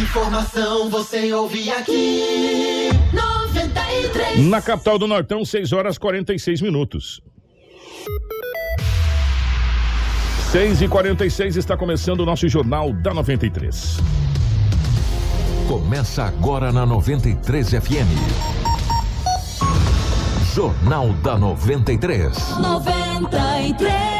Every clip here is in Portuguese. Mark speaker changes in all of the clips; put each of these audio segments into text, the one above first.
Speaker 1: Informação você ouve aqui. 93.
Speaker 2: Na capital do Nortão, 6 horas 46 minutos. 6 e 46 está começando o nosso Jornal da 93.
Speaker 3: Começa agora na 93 FM. Jornal da 93.
Speaker 4: 93.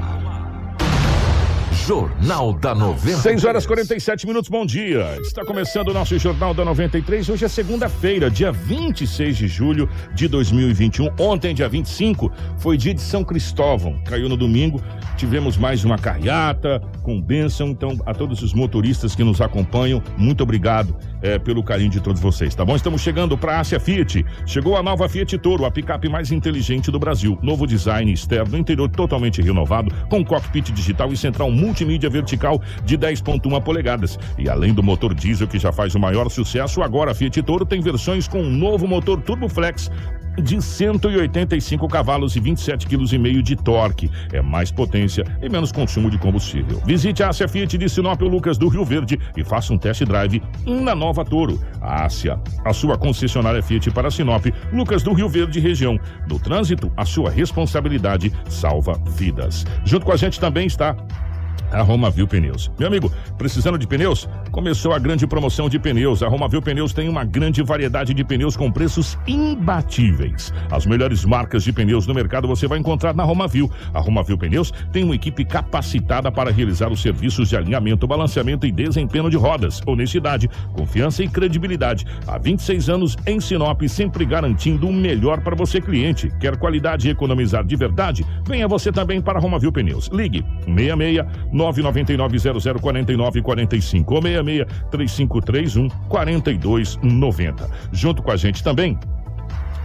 Speaker 3: Jornal da 93.
Speaker 2: 6 horas 47 minutos, bom dia. Está começando o nosso Jornal da 93. Hoje é segunda-feira, dia 26 de julho de 2021. Ontem, dia 25, foi dia de São Cristóvão. Caiu no domingo. Tivemos mais uma carreata com bênção. Então, a todos os motoristas que nos acompanham, muito obrigado é, pelo carinho de todos vocês, tá bom? Estamos chegando para a Ásia Fiat. Chegou a nova Fiat Toro, a picape mais inteligente do Brasil. Novo design externo, interior totalmente renovado, com cockpit digital e central multimídia vertical de 10,1 polegadas. E além do motor diesel que já faz o maior sucesso, agora a Fiat Toro tem versões com um novo motor Turbo Flex de 185 cavalos e 27 kg de torque. É mais potência e menos consumo de combustível. Visite a Ásia Fiat de Sinop Lucas do Rio Verde e faça um test drive na nova Toro. A Ásia, a sua concessionária Fiat para Sinop, Lucas do Rio Verde região. No trânsito, a sua responsabilidade salva vidas. Junto com a gente também está a Romavil Pneus. Meu amigo, precisando de pneus? Começou a grande promoção de pneus. A Romavil Pneus tem uma grande variedade de pneus com preços imbatíveis. As melhores marcas de pneus no mercado você vai encontrar na Romavil. A Romavil Pneus tem uma equipe capacitada para realizar os serviços de alinhamento, balanceamento e desempenho de rodas. Honestidade, confiança e credibilidade. Há 26 anos em Sinop, sempre garantindo o melhor para você cliente. Quer qualidade e economizar de verdade? Venha você também para a Romavil Pneus. Ligue 66 999 0049 45 ou 66 3531 4290. Junto com a gente também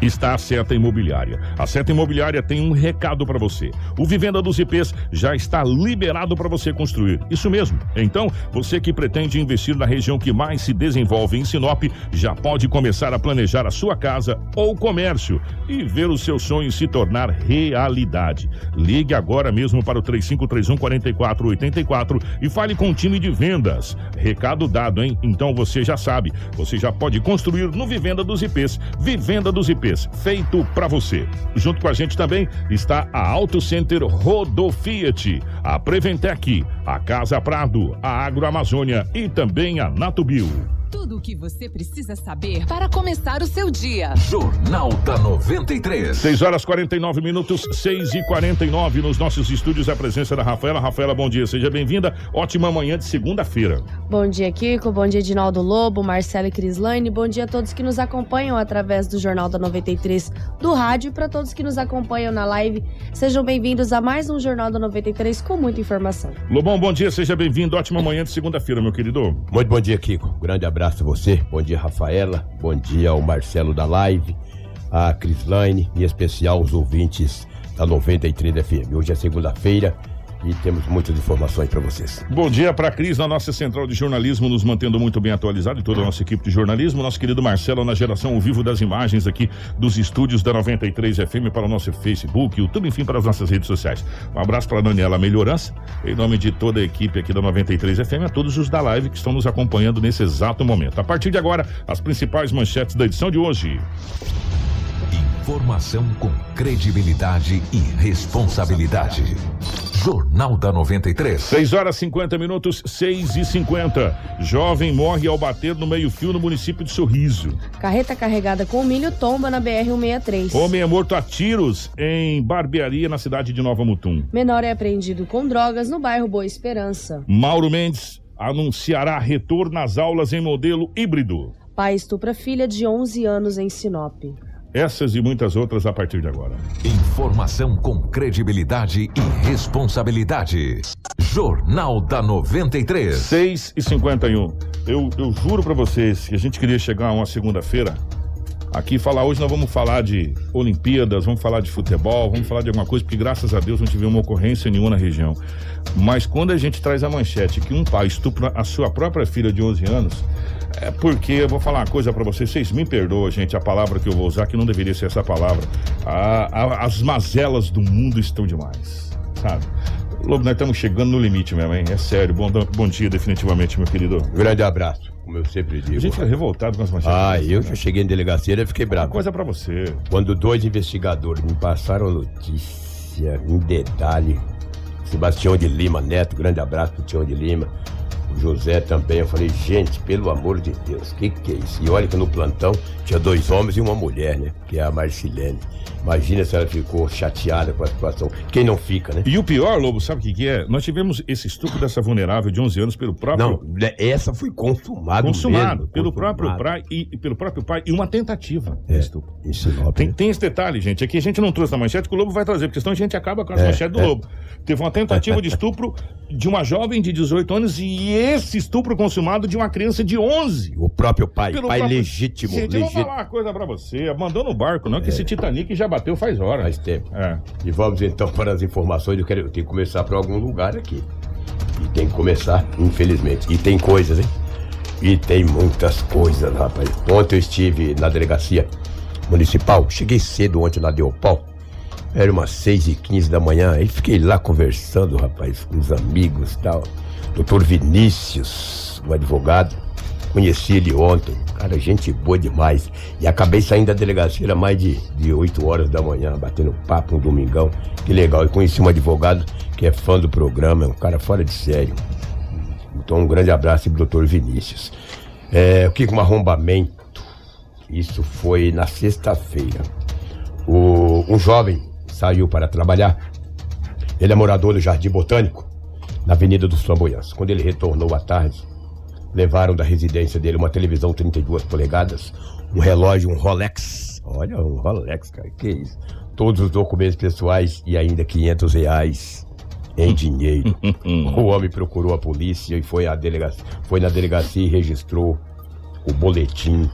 Speaker 2: está a Seta Imobiliária. A Seta Imobiliária tem um recado para você. O Vivenda dos IPs já está liberado para você construir. Isso mesmo. Então, você que pretende investir na região que mais se desenvolve em Sinop, já pode começar a planejar a sua casa ou comércio e ver o seu sonho se tornar realidade. Ligue agora mesmo para o 3531 4484 e fale com o time de vendas. Recado dado, hein? Então você já sabe. Você já pode construir no Vivenda dos IPs. Vivenda dos IPs feito para você. Junto com a gente também está a Auto Center Rodo Fiat, a Preventec, a Casa Prado, a Agroamazônia e também a Natubio.
Speaker 5: Tudo o que você precisa saber para começar o seu dia.
Speaker 3: Jornal da 93.
Speaker 2: 6 horas 49 minutos, 6 e 49 nos nossos estúdios. A presença da Rafaela. Rafaela, bom dia, seja bem-vinda. Ótima manhã de segunda-feira.
Speaker 6: Bom dia, Kiko. Bom dia, Edinaldo Lobo, Marcelo e Crislaine. Bom dia a todos que nos acompanham através do Jornal da 93 do rádio e para todos que nos acompanham na live. Sejam bem-vindos a mais um Jornal da 93 com muita informação.
Speaker 2: Lobão, bom dia, seja bem-vindo. Ótima manhã de segunda-feira, meu querido.
Speaker 7: Muito bom dia, Kiko. Grande abraço a você. Bom dia, Rafaela. Bom dia ao Marcelo da Live, a Crislaine em especial os ouvintes da 93 FM. Hoje é segunda-feira e temos muitas informações para vocês.
Speaker 2: Bom dia para a Cris, na nossa central de jornalismo, nos mantendo muito bem atualizado e toda a nossa equipe de jornalismo. Nosso querido Marcelo, na geração ao vivo das imagens aqui dos estúdios da 93 FM para o nosso Facebook, YouTube, enfim, para as nossas redes sociais. Um abraço para a Daniela Melhorança, em nome de toda a equipe aqui da 93 FM, a todos os da live que estão nos acompanhando nesse exato momento. A partir de agora, as principais manchetes da edição de hoje.
Speaker 3: Informação com credibilidade e responsabilidade. Jornal da 93.
Speaker 2: 6 horas 50 minutos, 6 e 50. Jovem morre ao bater no meio-fio no município de Sorriso.
Speaker 6: Carreta carregada com milho tomba na BR-163.
Speaker 2: Homem é morto a tiros em barbearia na cidade de Nova Mutum.
Speaker 6: Menor é apreendido com drogas no bairro Boa Esperança.
Speaker 2: Mauro Mendes anunciará retorno às aulas em modelo híbrido.
Speaker 6: Pai estupra filha de 11 anos em Sinop.
Speaker 2: Essas e muitas outras a partir de agora.
Speaker 3: Informação com credibilidade e responsabilidade. Jornal da 93.
Speaker 2: 6 e 51. Eu, eu juro para vocês que a gente queria chegar a uma segunda-feira aqui falar hoje nós vamos falar de Olimpíadas, vamos falar de futebol, vamos falar de alguma coisa, porque graças a Deus não tive uma ocorrência nenhuma na região. Mas quando a gente traz a manchete que um pai estupra a sua própria filha de 11 anos, é porque eu vou falar uma coisa pra vocês, vocês me perdoam, gente, a palavra que eu vou usar, que não deveria ser essa palavra. A- a- as mazelas do mundo estão demais, sabe? Lobo, nós estamos chegando no limite mesmo, hein? É sério. Bom, bom dia, definitivamente, meu querido.
Speaker 7: Grande abraço, como eu sempre
Speaker 2: A
Speaker 7: digo.
Speaker 2: gente fica revoltado com as manchetes.
Speaker 7: Ah, eu já cheguei em delegacia e fiquei
Speaker 2: Uma
Speaker 7: bravo.
Speaker 2: coisa pra você.
Speaker 7: Quando dois investigadores me passaram a notícia em detalhe, Sebastião de Lima Neto, grande abraço pro Tião de Lima, José também, eu falei, gente, pelo amor de Deus, que que é isso? E olha que no plantão tinha dois homens e uma mulher, né? Que é a Marcilene. Imagina se ela ficou chateada com a situação. Quem não fica, né?
Speaker 2: E o pior, Lobo, sabe o que, que é? Nós tivemos esse estupro dessa vulnerável de 11 anos pelo próprio.
Speaker 7: Não, né, essa foi consumada
Speaker 2: consumado
Speaker 7: mesmo,
Speaker 2: pelo
Speaker 7: consumado.
Speaker 2: próprio pai e pelo próprio pai e uma tentativa de
Speaker 7: É,
Speaker 2: estupro.
Speaker 7: em Sinop,
Speaker 2: Tem,
Speaker 7: né?
Speaker 2: tem esse detalhe, gente. Aqui a gente não trouxe na manchete que o Lobo vai trazer, porque senão a gente acaba com as
Speaker 7: É,
Speaker 2: manchetes do
Speaker 7: é.
Speaker 2: Lobo. Teve uma tentativa de estupro de uma jovem de 18 anos e esse estupro consumado de uma criança de 11.
Speaker 7: O próprio pai,
Speaker 2: Pelo
Speaker 7: pai
Speaker 2: próprio-
Speaker 7: legítimo,
Speaker 2: Gente, eu vou
Speaker 7: legítimo.
Speaker 2: falar uma coisa pra você. Mandou no barco, não, que esse Titanic já bateu faz horas.
Speaker 7: Faz tempo.
Speaker 2: É.
Speaker 7: E vamos então para as informações. Eu, quero, eu tenho que começar por algum lugar aqui. E tem que começar, infelizmente. E tem coisas, hein? E tem muitas coisas, rapaz. Ontem eu estive na delegacia municipal. Cheguei cedo ontem na Deopal. Era umas 6 e 15 da manhã. Aí fiquei lá conversando, rapaz, com os amigos e tal. Doutor Vinícius, o advogado. Conheci ele ontem. Cara, gente boa demais. E acabei saindo da delegacia era mais de, de 8 horas da manhã, batendo papo um domingão. Que legal. E conheci um advogado que é fã do programa, é um cara fora de sério. Então, um grande abraço pro doutor Vinícius. É, o que com um arrombamento? Isso foi na sexta-feira. Um jovem saiu para trabalhar. Ele é morador do Jardim Botânico, na Avenida dos Flamboyantes. Quando ele retornou à tarde, levaram da residência dele uma televisão 32 polegadas, um relógio, um Rolex. Olha, um Rolex, cara, que isso? Todos os documentos pessoais e ainda 500 reais em dinheiro. o homem procurou a polícia e foi, à delegacia, foi na delegacia e registrou o boletim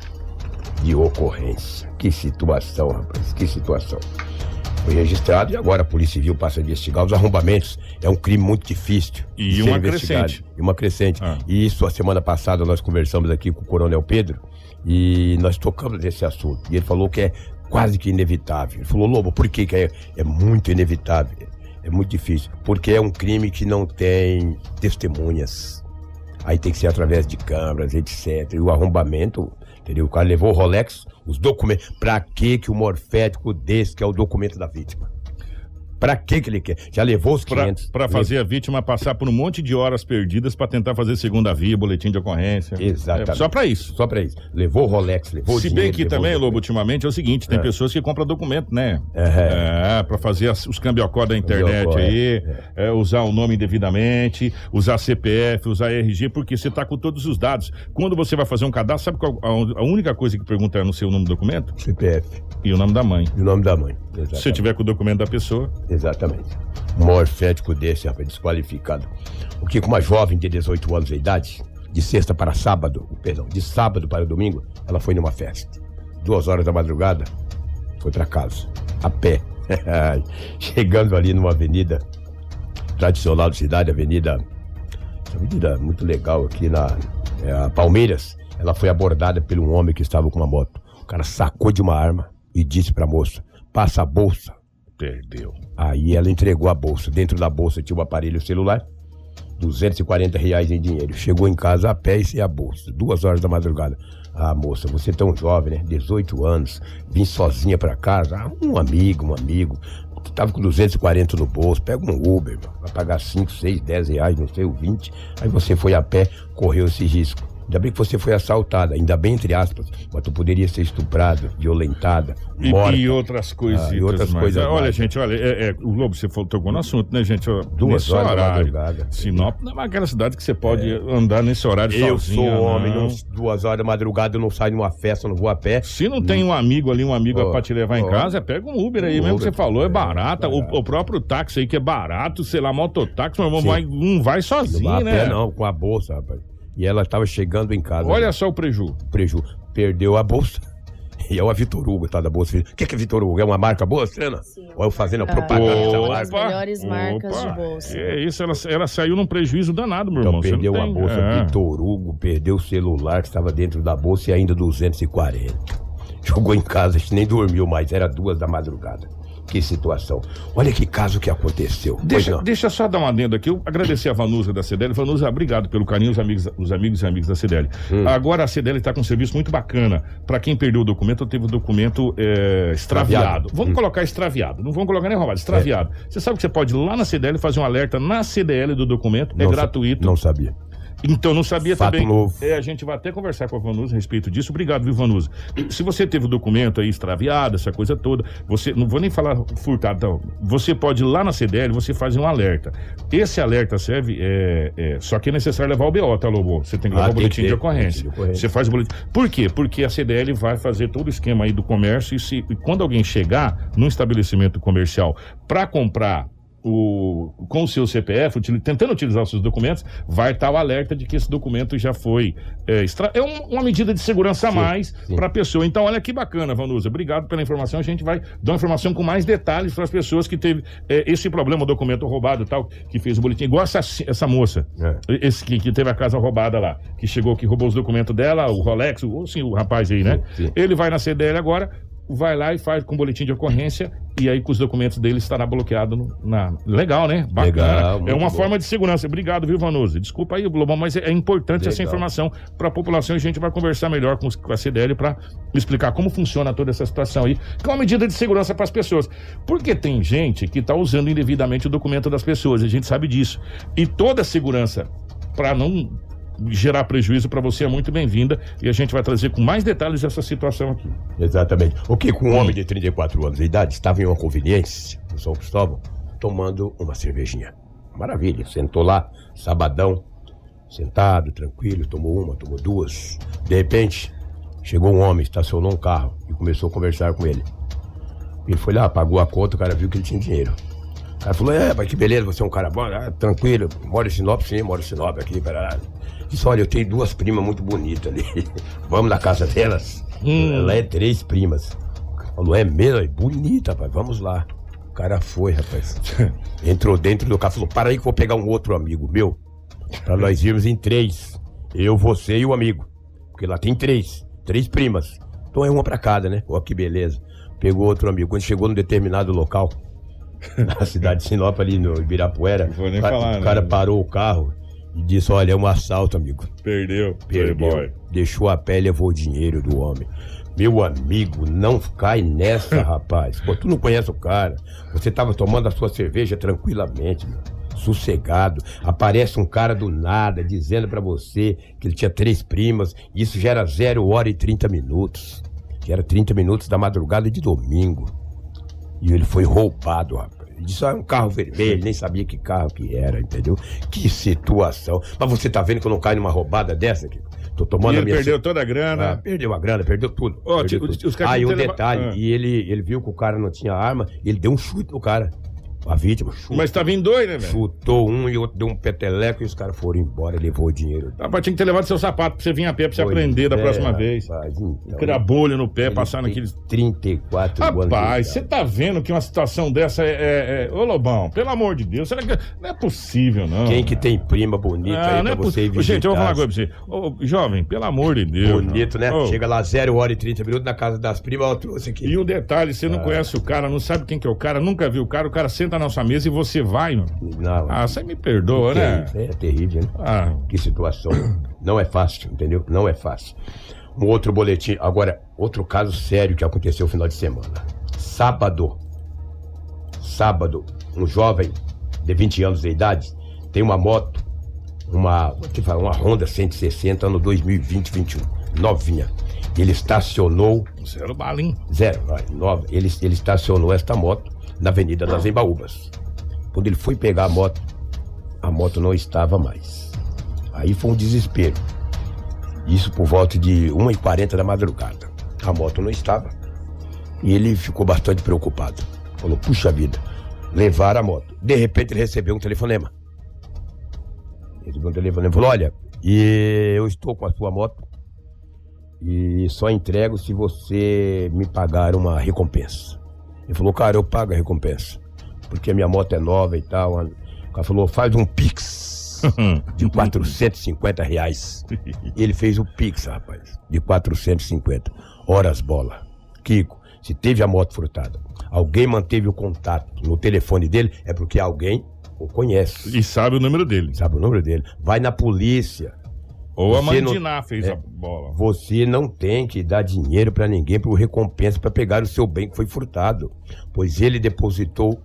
Speaker 7: de ocorrência. Que situação, rapaz, que situação. Foi registrado e agora a Polícia Civil passa a investigar os arrombamentos. É um crime muito difícil.
Speaker 2: E uma crescente.
Speaker 7: E uma crescente.
Speaker 2: Ah.
Speaker 7: E isso, a semana passada, nós conversamos aqui com o Coronel Pedro e nós tocamos nesse assunto. E ele falou que é quase que inevitável. Ele falou, Lobo, por que, que é, é muito inevitável? É muito difícil. Porque é um crime que não tem testemunhas. Aí tem que ser através de câmeras, etc. E o arrombamento, entendeu? O cara levou o Rolex, os documentos. Pra que que o morfético desse, que é o documento da vítima? Pra que que ele quer? Já levou os 500.
Speaker 2: pra fazer a vítima passar por um monte de horas perdidas pra tentar fazer segunda via, boletim de ocorrência.
Speaker 7: Exatamente.
Speaker 2: É só pra isso.
Speaker 7: Só pra isso. Levou o Rolex, levou o
Speaker 2: Se
Speaker 7: dinheiro,
Speaker 2: bem que também, Lobo, ultimamente é o seguinte, tem
Speaker 7: É.
Speaker 2: pessoas que compram documento, né?
Speaker 7: É.
Speaker 2: É, pra fazer as- os cambiocó da internet
Speaker 7: Cambiocó,
Speaker 2: aí, é, usar o nome indevidamente, usar CPF, usar RG, porque você tá com todos os dados. Quando você vai fazer um cadastro, sabe qual a, a única coisa que pergunta é no seu nome do documento?
Speaker 7: CPF.
Speaker 2: E o nome da mãe.
Speaker 7: E o nome da mãe.
Speaker 2: Se
Speaker 7: Exatamente.
Speaker 2: tiver com o documento da pessoa,
Speaker 7: Exatamente. Um morfético desse, rapaz, desqualificado. O que com uma jovem de 18 anos de idade, de sexta para sábado, perdão, de sábado para domingo, ela foi numa festa. Duas horas da madrugada, foi para casa, a pé. Chegando ali numa avenida tradicional da cidade, avenida. Essa avenida muito legal aqui na é, a Palmeiras. Ela foi abordada por um homem que estava com uma moto. O cara sacou de uma arma e disse pra moça: passa a bolsa.
Speaker 2: perdeu.
Speaker 7: Aí ela entregou a bolsa. Dentro da bolsa tinha um aparelho celular, 240 reais em dinheiro. Chegou em casa a pé e sem a bolsa. Duas horas da madrugada. Ah, moça, você é tão jovem, né? 18 anos, vim sozinha pra casa. Ah, um amigo, um amigo. Tu tava com 240 no bolso, pega um Uber, vai pagar 5, 6, 10 reais, não sei, o 20. Aí você foi a pé, correu esse risco. Ainda bem que você foi assaltada, ainda bem entre aspas, mas tu poderia ser estuprada, violentada,
Speaker 2: E,
Speaker 7: morta.
Speaker 2: e outras coisas.
Speaker 7: Ah, e outras coisas
Speaker 2: Olha,
Speaker 7: mais.
Speaker 2: gente, olha, é, é, o Lobo, você falou, tocou no assunto, né, gente?
Speaker 7: Duas
Speaker 2: nesse
Speaker 7: horas
Speaker 2: horário.
Speaker 7: madrugada.
Speaker 2: Sinop não é aquela cidade que você pode andar nesse horário
Speaker 7: Eu
Speaker 2: sozinho.
Speaker 7: sou homem,
Speaker 2: não.
Speaker 7: não, duas horas da madrugada eu não saio numa festa, não vou a pé.
Speaker 2: Se não tem um amigo ali, um amigo
Speaker 7: Ó,
Speaker 2: pra te levar em casa, pega um Uber aí
Speaker 7: Um
Speaker 2: mesmo que você falou, é
Speaker 7: é,
Speaker 2: barata. O,
Speaker 7: barato.
Speaker 2: o próprio táxi aí que é barato, sei lá, mototáxi, irmão
Speaker 7: Sim.
Speaker 2: vai, não vai
Speaker 7: Não
Speaker 2: sozinho, né?
Speaker 7: não, com a bolsa, rapaz. E ela estava chegando em casa.
Speaker 2: Olha
Speaker 7: né?
Speaker 2: só o preju.
Speaker 7: preju. Perdeu a bolsa E é uma Vitor Hugo, tá da bolsa. O que, que é Vitor Hugo? É uma marca boa, Cena?
Speaker 6: Sim.
Speaker 7: Ou eu fazendo a
Speaker 6: Ah,
Speaker 7: propaganda dessa
Speaker 6: Opa.
Speaker 7: marca?
Speaker 6: As melhores marcas de bolsa.
Speaker 2: É isso, ela, ela saiu num prejuízo danado, meu
Speaker 7: Então
Speaker 2: irmão.
Speaker 7: Perdeu a
Speaker 2: tem-
Speaker 7: bolsa,
Speaker 2: é.
Speaker 7: Vitor Hugo, perdeu o celular que estava dentro da bolsa e ainda 240. Jogou em casa, acho que nem dormiu mais, era duas da madrugada. Que situação. Olha que caso que aconteceu.
Speaker 2: Deixa, deixa só dar uma adenda aqui. Eu agradecer a Vanusa da CDL. Vanusa, obrigado pelo carinho, os amigos, os amigos e amigas da CDL.
Speaker 7: Hum.
Speaker 2: Agora a CDL está com um serviço muito bacana. Para quem perdeu o documento, teve o documento é, extraviado. Vamos
Speaker 7: Hum.
Speaker 2: colocar extraviado. Não vamos colocar nem roubado, extraviado. Você sabe que você pode ir lá na CDL fazer um alerta na CDL do documento. é
Speaker 7: Não sa-
Speaker 2: gratuito.
Speaker 7: Não sabia.
Speaker 2: Então, não sabia
Speaker 7: Fato
Speaker 2: também.
Speaker 7: novo.
Speaker 2: É, a gente vai até conversar com a Vanusa a respeito disso. Obrigado, viu, Vanusa? Se você teve o documento aí extraviado, essa coisa toda, você. Não vou nem falar furtado, então. Você pode ir lá na CDL, você faz um alerta. Esse alerta serve. É, é, só que é necessário levar o BO, tá, Lobo? Você tem que
Speaker 7: Ah,
Speaker 2: levar o
Speaker 7: tem
Speaker 2: boletim de ocorrência.
Speaker 7: de ocorrência.
Speaker 2: Você faz o boletim. Por quê? Porque a CDL vai fazer todo o esquema aí do comércio e, se, e quando alguém chegar num estabelecimento comercial para comprar o, com o seu CPF, tentando utilizar os seus documentos, vai estar o alerta de que esse documento já foi. É, extra- é um- uma medida de segurança a mais para a pessoa. Então, olha que bacana, Vanusa. Obrigado pela informação. A gente vai dar uma informação com mais detalhes para as pessoas que teve é, esse problema, o documento roubado tal, que fez o boletim. Igual essa, essa moça,
Speaker 7: É.
Speaker 2: esse que, que teve a casa roubada lá, que chegou, que roubou os documentos dela, o Rolex, o, sim, o rapaz aí, né?
Speaker 7: Sim, sim.
Speaker 2: Ele vai na CDL agora, vai lá e faz com boletim de ocorrência e aí com os documentos dele estará bloqueado no- na. Legal, né? Bacana.
Speaker 7: Legal,
Speaker 2: é uma
Speaker 7: bom.
Speaker 2: forma de segurança. Obrigado, viu, Vanusa? Desculpa aí, Global, mas é, é importante essa
Speaker 7: Legal.
Speaker 2: informação para a população e a gente vai conversar melhor com, os- com a CDL para explicar como funciona toda essa situação aí, que é uma medida de segurança para as pessoas. Porque tem gente que está usando indevidamente o documento das pessoas, a gente sabe disso. E toda a segurança para não gerar prejuízo para você é muito bem-vinda e a gente vai trazer com mais detalhes essa situação aqui.
Speaker 7: Exatamente. O que com um homem de 34 anos de idade estava em uma conveniência, no São Cristóvão, tomando uma cervejinha. Maravilha. Sentou lá, sabadão, sentado, tranquilo, tomou uma, tomou duas. De repente, chegou um homem, estacionou um carro e começou a conversar com ele. Ele foi lá, pagou a conta, o cara viu que ele tinha dinheiro. O cara falou, é, pai, que beleza, você é um cara bom, ah, tranquilo, mora em Sinop, sim, mora em Sinop aqui, caralho. Disse, olha, eu tenho duas primas muito bonitas ali. Vamos na casa delas? Ela é três primas. Falou, é mesmo? É bonita, pai, vamos lá. O cara foi, rapaz. Entrou dentro do carro, falou, para aí que vou pegar um outro amigo meu. Pra nós irmos em três. Eu, você e o amigo. Porque lá tem três. Três primas. Então é uma pra cada, né? Ó, que beleza. Pegou outro amigo. Quando chegou num determinado local, na cidade de Sinop, ali no Ibirapuera,
Speaker 2: Não vou nem
Speaker 7: o cara,
Speaker 2: falar,
Speaker 7: o cara
Speaker 2: né?
Speaker 7: parou o carro e disse: Olha, é um assalto, amigo.
Speaker 2: Perdeu.
Speaker 7: Perdeu.
Speaker 2: Playboy.
Speaker 7: Deixou a pele, levou o dinheiro do homem. Meu amigo, não cai nessa, rapaz. Pô, tu não conhece o cara. Você tava tomando a sua cerveja tranquilamente, meu. Sossegado. Aparece um cara do nada dizendo pra você que ele tinha três primas. Isso já era 0 hora e 30 minutos. Já era 30 minutos da madrugada de domingo. E ele foi roubado, rapaz. Disse, ah, é um carro vermelho, nem sabia que carro que era, entendeu? Que situação. Mas você tá vendo que eu não caio numa roubada dessa, Kiko? Tô tomando
Speaker 2: E
Speaker 7: a
Speaker 2: ele
Speaker 7: minha...
Speaker 2: perdeu toda a grana.
Speaker 7: Ah, perdeu a grana, perdeu tudo.
Speaker 2: Ó,
Speaker 7: Perdeu tudo.
Speaker 2: os caras
Speaker 7: Ah, e um detalhe,
Speaker 2: Ah.
Speaker 7: e ele, ele viu que o cara não tinha arma, ele deu um chute no cara. A vítima, chute.
Speaker 2: Mas tá vindo dois, né, velho?
Speaker 7: Chutou um e outro deu um peteleco e os caras foram embora, levou o dinheiro.
Speaker 2: Rapaz, tinha que ter levado seu sapato pra você vir a pé, pra você
Speaker 7: Pois
Speaker 2: aprender da
Speaker 7: é,
Speaker 2: próxima vez.
Speaker 7: rapaz, então,
Speaker 2: Criar bolha no pé, passar naqueles.
Speaker 7: 34 anos. de
Speaker 2: Rapaz, você tá vendo que uma situação dessa é, é, é- Ô, Lobão, pelo amor de Deus, será que. Não é possível, não.
Speaker 7: Quem que tem prima bonita
Speaker 2: Ah,
Speaker 7: aí
Speaker 2: não
Speaker 7: pra
Speaker 2: é
Speaker 7: você visitar?
Speaker 2: Gente, eu vou falar uma coisa pra você. Ô, jovem, pelo amor de Deus.
Speaker 7: Bonito, né?
Speaker 2: Ô,
Speaker 7: Chega lá 0 hora e 30 minutos na casa das primas, ó, trouxe aqui.
Speaker 2: E um detalhe, você não
Speaker 7: Ah.
Speaker 2: conhece o cara, não sabe quem que é o cara, nunca viu o cara, o cara senta na sua mesa e você vai, meu.
Speaker 7: Não,
Speaker 2: Ah, você me perdoa, né?
Speaker 7: é, é terrível, né?
Speaker 2: Ah,
Speaker 7: Que situação. Não é fácil, entendeu? Não é fácil. Um outro boletim. Agora, outro caso sério que aconteceu no final de semana. Sábado. Sábado, um jovem de 20 anos de idade tem uma moto, uma, é que fala? uma Honda 160 ano 2020-21, novinha. Ele estacionou
Speaker 2: zero bala, hein?
Speaker 7: Zero, vai, nova. Ele, ele estacionou esta moto na Avenida das Embaúbas. Quando ele foi pegar a moto, a moto não estava mais. Aí foi um desespero. Isso por volta de 1h40 da madrugada. A moto não estava. E ele ficou bastante preocupado. Falou, puxa vida, levar a moto. De repente ele recebeu um telefonema. Ele um telefonema falou, olha, eu estou com a sua moto e só entrego se você me pagar uma recompensa. Ele falou, cara, eu pago a recompensa. Porque a minha moto é nova e tal. O cara falou, faz um Pix de 450 reais. E ele fez o Pix, rapaz, de 450. Horas bola. Kiko, se teve a moto furtada, alguém manteve o contato no telefone dele, é porque alguém o conhece.
Speaker 2: E sabe o número dele.
Speaker 7: Sabe o número dele? Vai na polícia.
Speaker 2: Ou a
Speaker 7: Você não-
Speaker 2: Mandiná fez
Speaker 7: É.
Speaker 2: a bola.
Speaker 7: Você não tem que dar dinheiro pra ninguém por recompensa pra pegar o seu bem que foi furtado. Pois ele depositou,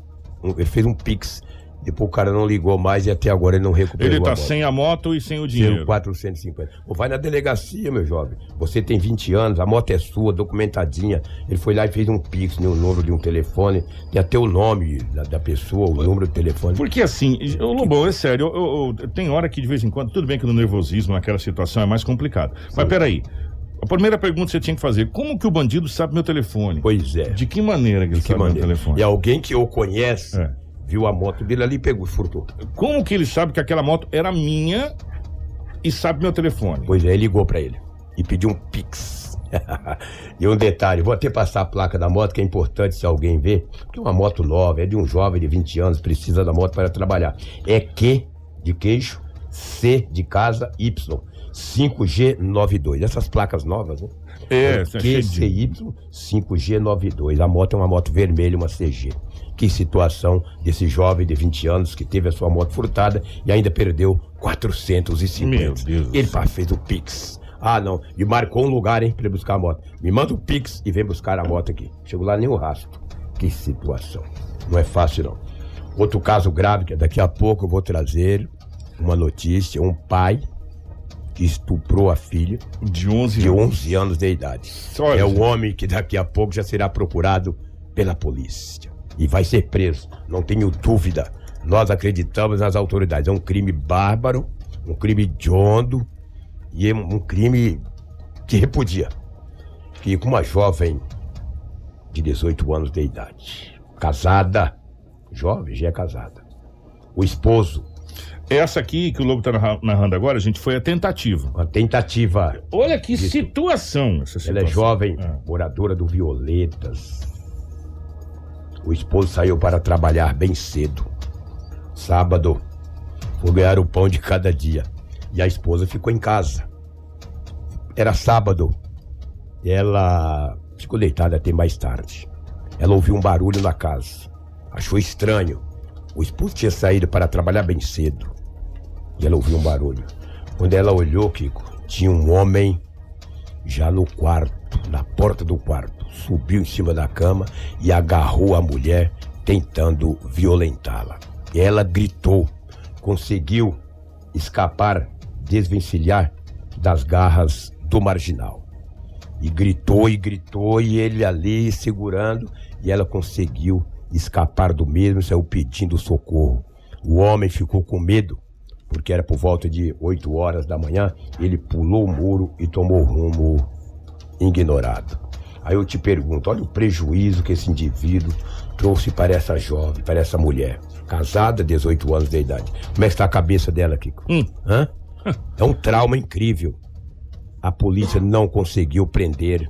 Speaker 7: um- ele fez um Pix. Depois o cara não ligou mais e até agora ele não recuperou
Speaker 2: Ele tá
Speaker 7: a
Speaker 2: sem a moto e sem o
Speaker 7: Dinheiro
Speaker 2: dinheiro.
Speaker 7: 450. Pô, vai na delegacia, meu jovem. Você tem 20 anos, a moto é sua, documentadinha. Ele foi lá e fez um pix no número de um telefone. Tem até o nome da, da pessoa, o número do telefone.
Speaker 2: Porque assim, ô Lobão, é sério, eu, eu- eu- tem hora que de vez em quando, tudo bem que no nervosismo, naquela situação é mais complicado. Mas peraí, a primeira pergunta que você tinha que fazer, como que o bandido sabe meu telefone?
Speaker 7: Pois é.
Speaker 2: De que maneira que ele
Speaker 7: Que
Speaker 2: sabe meu
Speaker 7: maneiro.
Speaker 2: telefone?
Speaker 7: E alguém que o conhece,
Speaker 2: É.
Speaker 7: viu a moto dele ali e pegou e furtou.
Speaker 2: Como que ele sabe que aquela moto era minha e sabe meu telefone?
Speaker 7: Pois é, ele ligou pra ele e pediu um pix. e um detalhe, vou até passar a placa da moto, que é importante se alguém ver, porque é uma moto nova, é de um jovem de 20 anos, precisa da moto para trabalhar. É Q de queijo, C de casa, Y. 5G92. Essas placas novas, né?
Speaker 2: É, é de-
Speaker 7: QCY 5G92. A moto é uma moto vermelha, uma CG. Que situação desse jovem de 20 anos que teve a sua moto furtada e ainda perdeu 450.
Speaker 2: Meu Deus
Speaker 7: Ele fez o Pix. Ah, não. E marcou um lugar, hein, pra ele buscar a moto. Me manda o Pix e vem buscar a moto aqui. Chegou lá nem o rastro. Que situação. Não é fácil, não. Outro caso grave que daqui a pouco eu vou trazer uma notícia. Um pai que estuprou a filha
Speaker 2: De 11
Speaker 7: de
Speaker 2: anos.
Speaker 7: 11 anos de idade.
Speaker 2: Olha,
Speaker 7: é o homem que daqui a pouco já será procurado pela polícia. E vai ser preso, não tenho dúvida. Nós acreditamos nas autoridades. É um crime bárbaro, um crime hediondo e é um crime que repudia. Que com uma jovem de 18 anos de idade, casada, jovem, já é casada. O esposo,
Speaker 2: Essa aqui que o Lobo tá narra- narrando agora, gente, foi a tentativa.
Speaker 7: uma tentativa
Speaker 2: Olha que situação essa situação.
Speaker 7: Ela é jovem,
Speaker 2: É.
Speaker 7: moradora do Violetas. O esposo saiu para trabalhar bem cedo. Sábado, foi ganhar o pão de cada dia. E a esposa ficou em casa. Era sábado. Ela ficou deitada até mais tarde. Ela ouviu um barulho na casa. Achou estranho. O esposo tinha saído para trabalhar bem cedo. E ela ouviu um barulho. Quando ela olhou, Kiko, tinha um homem já no quarto, na porta do quarto, subiu em cima da cama e agarrou a mulher, tentando violentá-la. Ela gritou, conseguiu escapar, desvencilhar das garras do marginal. E gritou e gritou, e ele ali segurando, e ela conseguiu escapar do mesmo, saiu pedindo socorro. O homem ficou com medo, porque era por volta de 8 horas da manhã, ele pulou o muro e tomou rumo ignorado. Aí eu te pergunto, olha o prejuízo que esse indivíduo trouxe para essa jovem, para essa mulher, casada, 18 anos de idade. Como é que está a cabeça dela, Kiko?
Speaker 2: Hum.
Speaker 7: Hã? É um trauma incrível. A polícia não conseguiu prender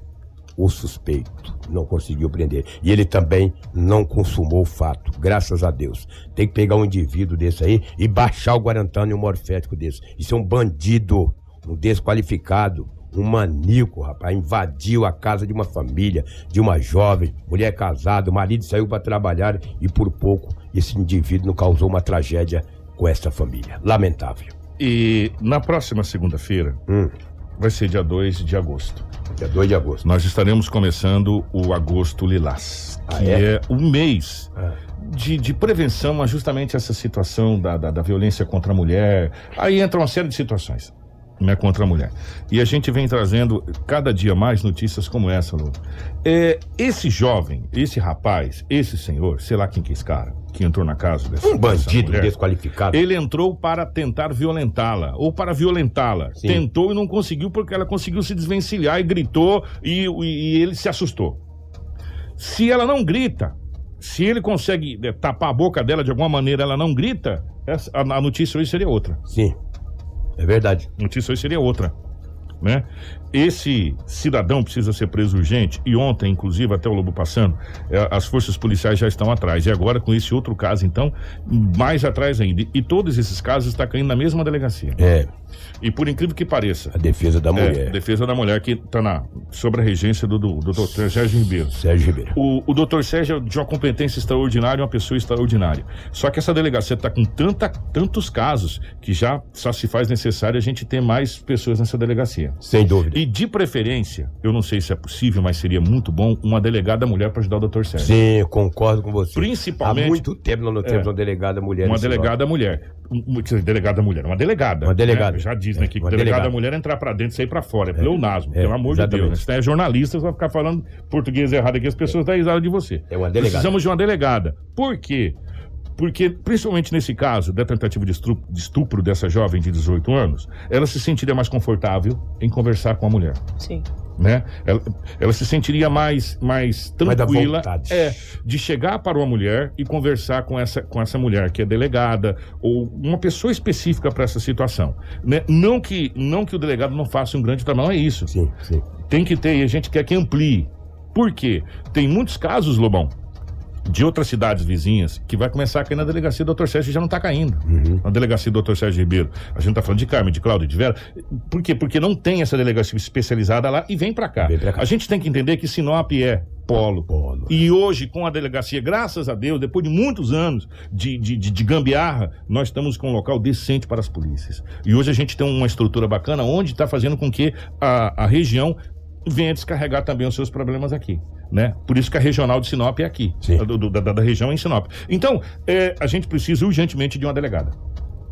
Speaker 7: o suspeito. Não conseguiu prender. E ele também não consumou o fato, graças a Deus. Tem que pegar um indivíduo desse aí e baixar o Guarantano e um morfético desse. Isso é um bandido, um desqualificado, um maníaco, rapaz. Invadiu a casa de uma família, de uma jovem, mulher casada, o marido saiu para trabalhar e por pouco esse indivíduo não causou uma tragédia com essa família. Lamentável.
Speaker 2: E na próxima segunda-feira,
Speaker 7: Hum,
Speaker 2: vai ser dia 2 de agosto.
Speaker 7: dia 2 de agosto.
Speaker 2: Nós estaremos começando o Agosto Lilás,
Speaker 7: Ah,
Speaker 2: que
Speaker 7: é?
Speaker 2: é um mês
Speaker 7: Ah.
Speaker 2: de, de prevenção a justamente essa situação da, da, da violência contra a mulher. Aí entra uma série de situações né, contra a mulher. E a gente vem trazendo cada dia mais notícias como essa, Lu. É, esse jovem, esse rapaz, esse senhor, sei lá quem que é esse cara, que entrou na casa dessa,
Speaker 7: Um bandido
Speaker 2: mulher,
Speaker 7: desqualificado.
Speaker 2: ele entrou para tentar violentá-la, ou para violentá-la. Tentou e não conseguiu porque ela conseguiu se desvencilhar e gritou e, e- e ele se assustou. Se ela não grita, se ele consegue eh, tapar a boca dela de alguma maneira, ela não grita, essa- a, a notícia hoje seria outra.
Speaker 7: Sim, é verdade.
Speaker 2: Notícia hoje seria outra. Né? Esse cidadão precisa ser preso urgente e ontem, inclusive, até o Lobo passando, eh, as forças policiais já estão atrás. E agora, com esse outro caso, então, mais atrás ainda. E todos esses casos estão caindo na mesma delegacia.
Speaker 7: É,
Speaker 2: E por incrível que pareça,
Speaker 7: a defesa da
Speaker 2: é,
Speaker 7: mulher.
Speaker 2: defesa da mulher que está na sob a regência do, do, do doutor Sérgio Ribeiro.
Speaker 7: Sérgio Ribeiro.
Speaker 2: O, o doutor Sérgio é de uma competência extraordinária, uma pessoa extraordinária. Só que essa delegacia está com tanta, tantos casos que já só se faz necessário a gente ter mais pessoas nessa delegacia.
Speaker 7: Sem dúvida.
Speaker 2: E de preferência, eu não sei se é possível, mas seria muito bom, uma delegada mulher para ajudar o doutor Sérgio.
Speaker 7: Sim, eu concordo com você.
Speaker 2: Principalmente-
Speaker 7: Há muito tempo nós não temos
Speaker 2: É.
Speaker 7: uma delegada mulher.
Speaker 2: Uma delegada mulher. Um- um- dizer, Delegada mulher, uma delegada.
Speaker 7: Uma delegada.
Speaker 2: né? Já diz, né?
Speaker 7: É,
Speaker 2: Que
Speaker 7: uma
Speaker 2: delegada
Speaker 7: delegada.
Speaker 2: mulher entrar pra dentro e sair pra fora. É, pleonasmo,
Speaker 7: é,
Speaker 2: pelo amor de
Speaker 7: exatamente.
Speaker 2: Deus. né? Se é jornalista, você vai ficar falando português errado aqui, as pessoas dão risada de você.
Speaker 7: É uma delegada.
Speaker 2: Precisamos de uma delegada. Por quê? Porque, principalmente nesse caso da tentativa de estupro, de estupro dessa jovem de 18 anos, ela se sentiria mais confortável em conversar com a mulher
Speaker 6: Sim.
Speaker 2: né? Ela, ela se sentiria mais, mais tranquila é, de chegar para uma mulher e conversar com essa, com essa mulher que é delegada ou uma pessoa específica para essa situação. Né? Não, que, não que o delegado não faça um grande trabalho, não é isso.
Speaker 7: Sim, sim.
Speaker 2: Tem que ter, e a gente quer que amplie. Por quê? Tem muitos casos, Lobão, de outras cidades vizinhas que vai começar a cair na delegacia do Dr. Sérgio já não está caindo.
Speaker 7: Uhum.
Speaker 2: Na delegacia do Dr. Sérgio Ribeiro. A gente está falando de Carmen, de Cláudio, de Vera. Por quê? Porque não tem essa delegacia especializada lá e vem para cá.
Speaker 7: Cá.
Speaker 2: A gente tem que entender que Sinop é polo.
Speaker 7: Polo.
Speaker 2: E hoje, com a delegacia, graças a Deus, depois de muitos anos de, de, de, de gambiarra, nós estamos com um local decente para as polícias. E hoje a gente tem uma estrutura bacana onde está fazendo com que a, a região venha descarregar também os seus problemas aqui. Né? Por isso que a regional de Sinop é aqui, do- do- da, da região em Sinop. Então, é, a gente precisa urgentemente de uma delegada.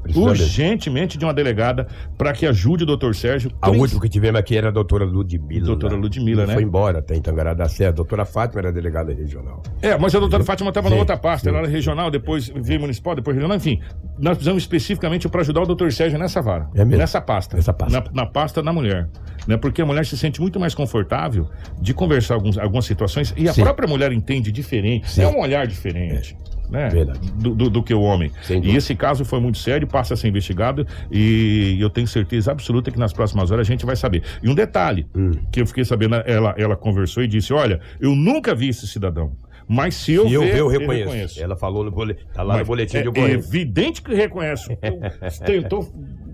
Speaker 7: Precisa mesmo.
Speaker 2: urgentemente de uma delegada para que ajude o doutor Sérgio.
Speaker 7: A última que tivemos aqui era a doutora Ludmilla.
Speaker 2: Doutora Ludmilla, né?
Speaker 7: Foi embora, até em Tangará da Serra. A doutora Fátima era delegada regional.
Speaker 2: É, mas a doutora Fátima estava na outra pasta,
Speaker 7: sim.
Speaker 2: ela era regional, depois veio municipal, depois regional, enfim. Nós precisamos especificamente para ajudar o doutor Sérgio nessa vara.
Speaker 7: É mesmo?
Speaker 2: Nessa pasta.
Speaker 7: Nessa pasta.
Speaker 2: Na, na pasta da mulher. Né? Porque a mulher se sente muito mais confortável de conversar alguns, algumas situações e a
Speaker 7: Sim.
Speaker 2: própria mulher entende diferente.
Speaker 7: Sim.
Speaker 2: É um olhar diferente. Né? Do, do- do que o homem. E esse caso foi muito sério, passa a ser investigado e eu tenho certeza absoluta que nas próximas horas a gente vai saber. E um detalhe
Speaker 7: Hum.
Speaker 2: que eu fiquei sabendo, ela, ela conversou e disse: Olha, eu nunca vi esse cidadão, mas se eu
Speaker 7: Se eu
Speaker 2: ver,
Speaker 7: ver, eu reconheço. Ela falou no boletim. Tá lá no
Speaker 2: Mas
Speaker 7: boletim
Speaker 2: é,
Speaker 7: de
Speaker 2: é
Speaker 7: ocorrência.
Speaker 2: evidente que reconhece. Tentou,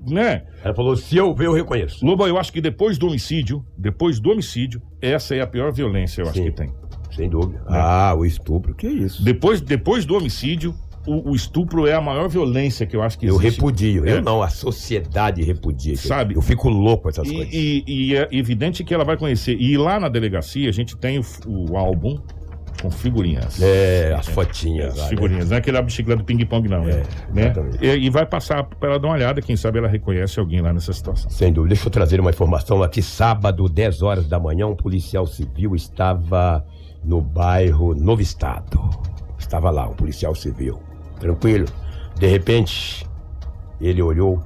Speaker 2: né?
Speaker 7: Ela falou: se eu ver, eu reconheço.
Speaker 2: Lobo, eu acho que depois do homicídio, depois do homicídio, essa é a pior violência, eu acho
Speaker 7: Sim.
Speaker 2: que tem.
Speaker 7: Sem dúvida. Ah, o estupro, que isso?
Speaker 2: Depois, depois do homicídio, o, o estupro é a maior violência que eu acho que
Speaker 7: Eu
Speaker 2: existe.
Speaker 7: repudio.
Speaker 2: É.
Speaker 7: Eu não, a sociedade repudia.
Speaker 2: Sabe?
Speaker 7: Eu fico louco com essas
Speaker 2: E,
Speaker 7: coisas.
Speaker 2: e- e é evidente que ela vai conhecer. E lá na delegacia a gente tem o, o álbum com figurinhas.
Speaker 7: É, as fotinhas.
Speaker 2: As
Speaker 7: lá, né?
Speaker 2: figurinhas, não é aquele bicicleta do ping-pong, não.
Speaker 7: É,
Speaker 2: né? né?
Speaker 7: exatamente.
Speaker 2: E, e vai passar pra ela dar uma olhada, quem sabe ela reconhece alguém lá nessa situação.
Speaker 7: Sem dúvida. Deixa eu trazer uma informação aqui. Sábado, 10 horas da manhã, um policial civil estava no bairro Novo Estado. Estava lá, um policial civil. Tranquilo. De repente, ele olhou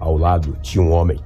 Speaker 7: ao lado, tinha um homem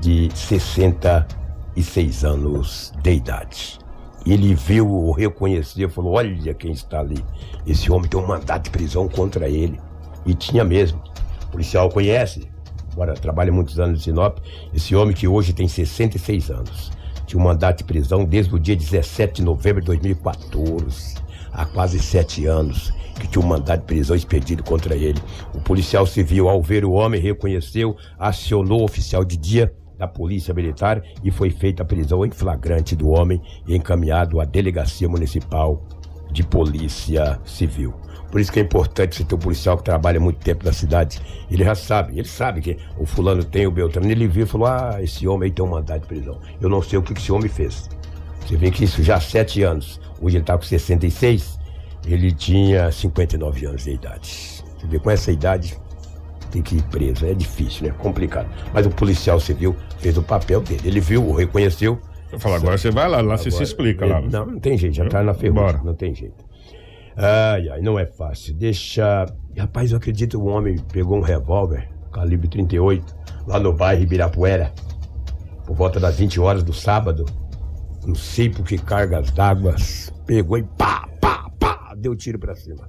Speaker 7: de 66 anos de idade. Ele viu, o reconheceu, falou: Olha quem está ali. Esse homem tem um mandato de prisão contra ele. E tinha mesmo. O policial conhece, agora trabalha muitos anos em Sinop. Esse homem que hoje tem 66 anos. Um mandato de prisão desde o dia 17 de novembro de 2014. Há quase sete anos que tinha um mandato de prisão expedido contra ele. O policial civil, ao ver o homem, reconheceu, acionou o oficial de dia da Polícia Militar e foi feita a prisão em flagrante do homem e encaminhado à Delegacia Municipal de Polícia Civil. Por isso que é importante você ter um policial que trabalha muito tempo na cidade. Ele já sabe, ele sabe que o fulano tem o Beltrano. Ele viu e falou: Ah, esse homem aí tem um mandado de prisão. Eu não sei o que esse homem fez. Você vê que isso já há sete anos. Hoje ele está com 66. Ele tinha 59 anos de idade. Você vê, com essa idade, tem que ir preso. É difícil, né? Complicado. Mas o policial civil fez o papel dele. Ele viu, o reconheceu.
Speaker 2: Eu falo, agora você vai lá, lá você se
Speaker 7: Agora,
Speaker 2: explica lá.
Speaker 7: Não, não tem jeito, já tá na ferrugem. Não tem jeito. Ai, ai, não é fácil. Deixa. Rapaz, eu acredito que um homem pegou um revólver, calibre 38, lá no bairro Ibirapuera, por volta das 20 horas do sábado. Não sei por que cargas d'água. Pegou e pá, pá, pá, deu tiro pra cima.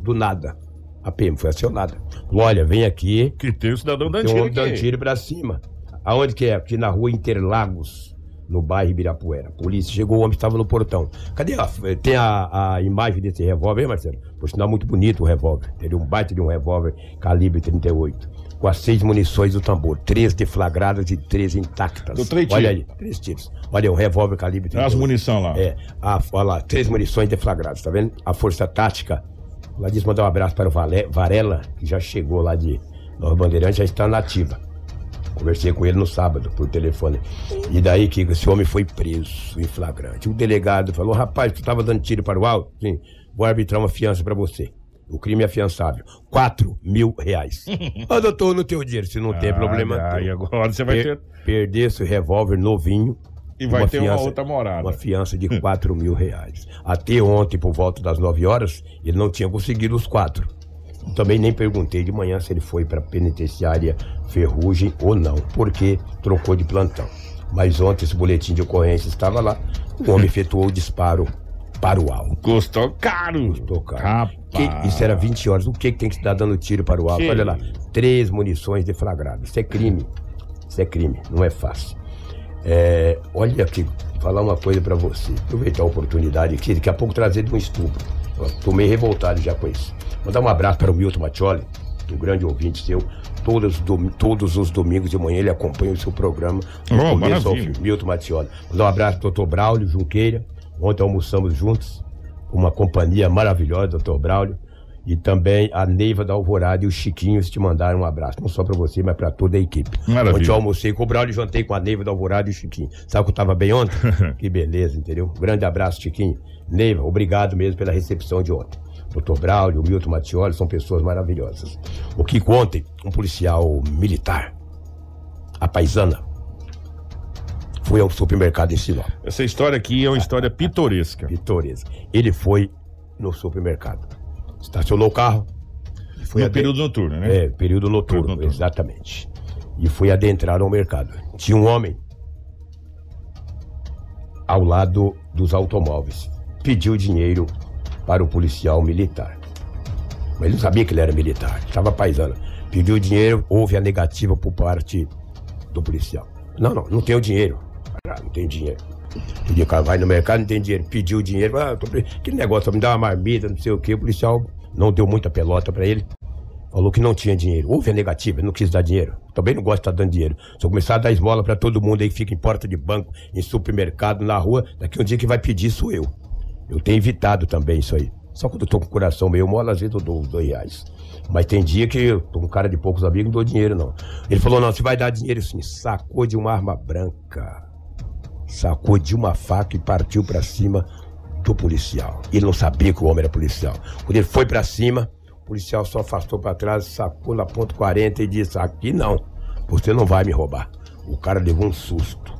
Speaker 7: Do nada. A PM foi acionada. Olha, vem aqui.
Speaker 2: Que tem o cidadão
Speaker 7: Tem um
Speaker 2: Dantinho
Speaker 7: homem dando tiro pra cima. Aonde que é? Aqui na rua Interlagos, no bairro Ibirapuera. A polícia chegou, o homem estava no portão. Cadê a. Tem a, a imagem desse revólver, hein, Marcelo? Por sinal, muito bonito o revólver. Teria um baita de um revólver calibre 38. Com as seis munições do tambor. Três deflagradas e três intactas.
Speaker 2: Deu três
Speaker 7: Olha
Speaker 2: tiros.
Speaker 7: aí, três tiros. Olha aí, um revólver calibre
Speaker 2: Tem as
Speaker 7: 38.
Speaker 2: munição lá.
Speaker 7: É, a, olha lá, três munições deflagradas, tá vendo? A Força Tática, lá diz mandar um abraço para o Varela, que já chegou lá de Nova Bandeirante, já está nativa. Conversei com ele no sábado, por telefone. E daí que esse homem foi preso em flagrante. O delegado falou, rapaz, tu estava dando tiro para o alto? Sim, vou arbitrar uma fiança para você. O crime é afiançável. Quatro mil reais. Ô, doutor, não tenho dinheiro. Se não tem problema.
Speaker 2: Ah, e agora você vai
Speaker 7: Per-
Speaker 2: ter.
Speaker 7: Perder esse revólver novinho.
Speaker 2: E vai ter uma outra morada.
Speaker 7: Uma fiança de 4 mil reais. Até ontem, por volta das 9 horas, ele não tinha conseguido os quatro. Também nem perguntei de manhã se ele foi para penitenciária Ferrugem ou não, porque trocou de plantão. Mas ontem esse boletim de ocorrência estava lá. O homem efetuou o disparo para o alvo.
Speaker 2: Custou caro.
Speaker 7: Custou caro. Que- isso era 20 horas. O que, que tem que estar dando tiro para o alvo? Olha lá. Três munições deflagradas. Isso é crime. Isso é crime. Não é fácil. É, olha aqui, falar uma coisa pra você. Aproveitar a oportunidade aqui, daqui a pouco trazer de um estupro. Tô meio revoltado já com isso. Mandar um abraço para o Milton Mattioli, um grande ouvinte seu. Todos, todos os domingos de manhã ele acompanha o seu programa. do
Speaker 2: Oh,
Speaker 7: começo ao fim. Milton Mattioli. Mandar um abraço pro doutor Braulio Junqueira. Ontem almoçamos juntos. Uma companhia maravilhosa, doutor Braulio. E também a Neiva da Alvorada e o Chiquinhos te mandaram um abraço. Não só pra você, mas pra toda a equipe.
Speaker 2: Maravilha.
Speaker 7: Ontem eu almocei com o Braulio e jantei com a Neiva da Alvorada e o Chiquinho. Sabe que eu tava bem ontem? que beleza, entendeu? Um grande abraço, Chiquinho. Neiva, obrigado mesmo pela recepção de ontem. Doutor Braulio, o Milton Mattioli são pessoas maravilhosas. O Kiko ontem, um policial militar, a paisana, foi ao supermercado em Sinop.
Speaker 2: Essa história aqui é uma história pitoresca.
Speaker 7: Vitórias. Ele foi no supermercado. Estacionou o carro. Foi
Speaker 2: no período noturno, né?
Speaker 7: É, período noturno,
Speaker 2: Período noturno.
Speaker 7: exatamente. E foi adentrar ao mercado. Tinha um homem ao lado dos automóveis. Pediu dinheiro para o policial militar. Mas ele não sabia que ele era militar, estava paisano. Pediu dinheiro, houve a negativa por parte do policial. Não, não, não tenho dinheiro. Ah, não tenho dinheiro. Podia vai no mercado, não tem dinheiro. Pediu dinheiro, ah, tô aquele negócio, me dá uma marmita, não sei o que. O policial não deu muita pelota pra ele. Falou que não tinha dinheiro. Houve a negativa, não quis dar dinheiro. Também não gosta de estar dando dinheiro. Se eu começar a dar esmola pra todo mundo aí que fica em porta de banco, em supermercado, na rua, daqui um dia que vai pedir sou eu. Eu tenho evitado também isso aí. Só quando eu tô com o coração meio mole, às vezes eu dou dois reais. Mas tem dia que eu tô com cara de poucos amigos, não dou dinheiro, não. Ele falou, não, você vai dar dinheiro sim. Sacou de uma arma branca. Sacou de uma faca e partiu pra cima do policial. Ele não sabia que o homem era policial. Quando ele foi pra cima, o policial só afastou pra trás, sacou na ponto 40 e disse: Aqui não, você não vai me roubar. O cara levou um susto.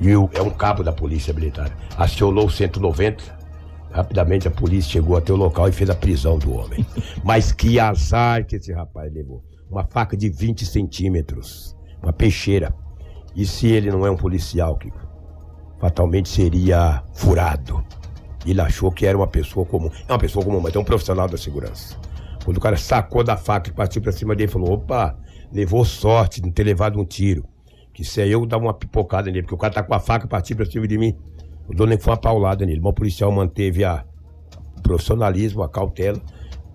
Speaker 7: E o- é um cabo da polícia militar. Acionou o 190. Rapidamente a polícia chegou até o local e fez a prisão do homem. Mas que azar que esse rapaz levou. Uma faca de 20 centímetros. Uma peixeira. E se ele não é um policial, Kiko? Fatalmente seria furado. Ele achou que era uma pessoa comum. É uma pessoa comum, mas é um profissional da segurança. Quando o cara sacou da faca e partiu pra cima dele, falou: opa, levou sorte de não ter levado um tiro. Que se é eu dar uma pipocada nele, porque o cara tá com a faca e partiu pra cima de mim. Nem que foi uma paulada nele. Mas o policial manteve a o profissionalismo, a cautela,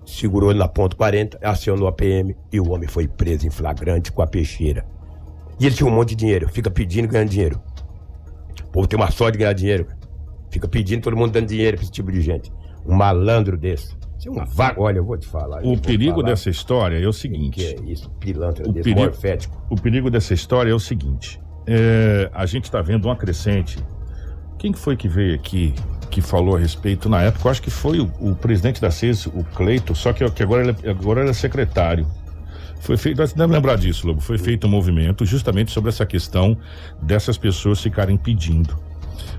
Speaker 7: segurou ele na ponta 40, acionou a PM e o homem foi preso em flagrante com a peixeira. E ele tinha um monte de dinheiro, fica pedindo e ganhando dinheiro. O povo tem uma sorte de ganhar dinheiro. Fica pedindo, todo mundo dando dinheiro pra esse tipo de gente. Um malandro desse. Isso é um vago. Olha, eu vou te falar.
Speaker 2: O perigo
Speaker 7: falar
Speaker 2: dessa história é o
Speaker 7: Que é
Speaker 2: seguinte:
Speaker 7: isso, pilantra
Speaker 2: O
Speaker 7: desse,
Speaker 2: perigo-
Speaker 7: morfético.
Speaker 2: o perigo dessa história é o seguinte: é, a gente está vendo uma crescente. Quem que foi que veio aqui que falou a respeito na época? Eu acho que foi o, o presidente da CES, o Cleito, só que, que agora, ele, é- agora ele é secretário. Foi feito, você deve lembrar disso, Lobo. Foi feito um movimento justamente sobre essa questão dessas pessoas ficarem pedindo.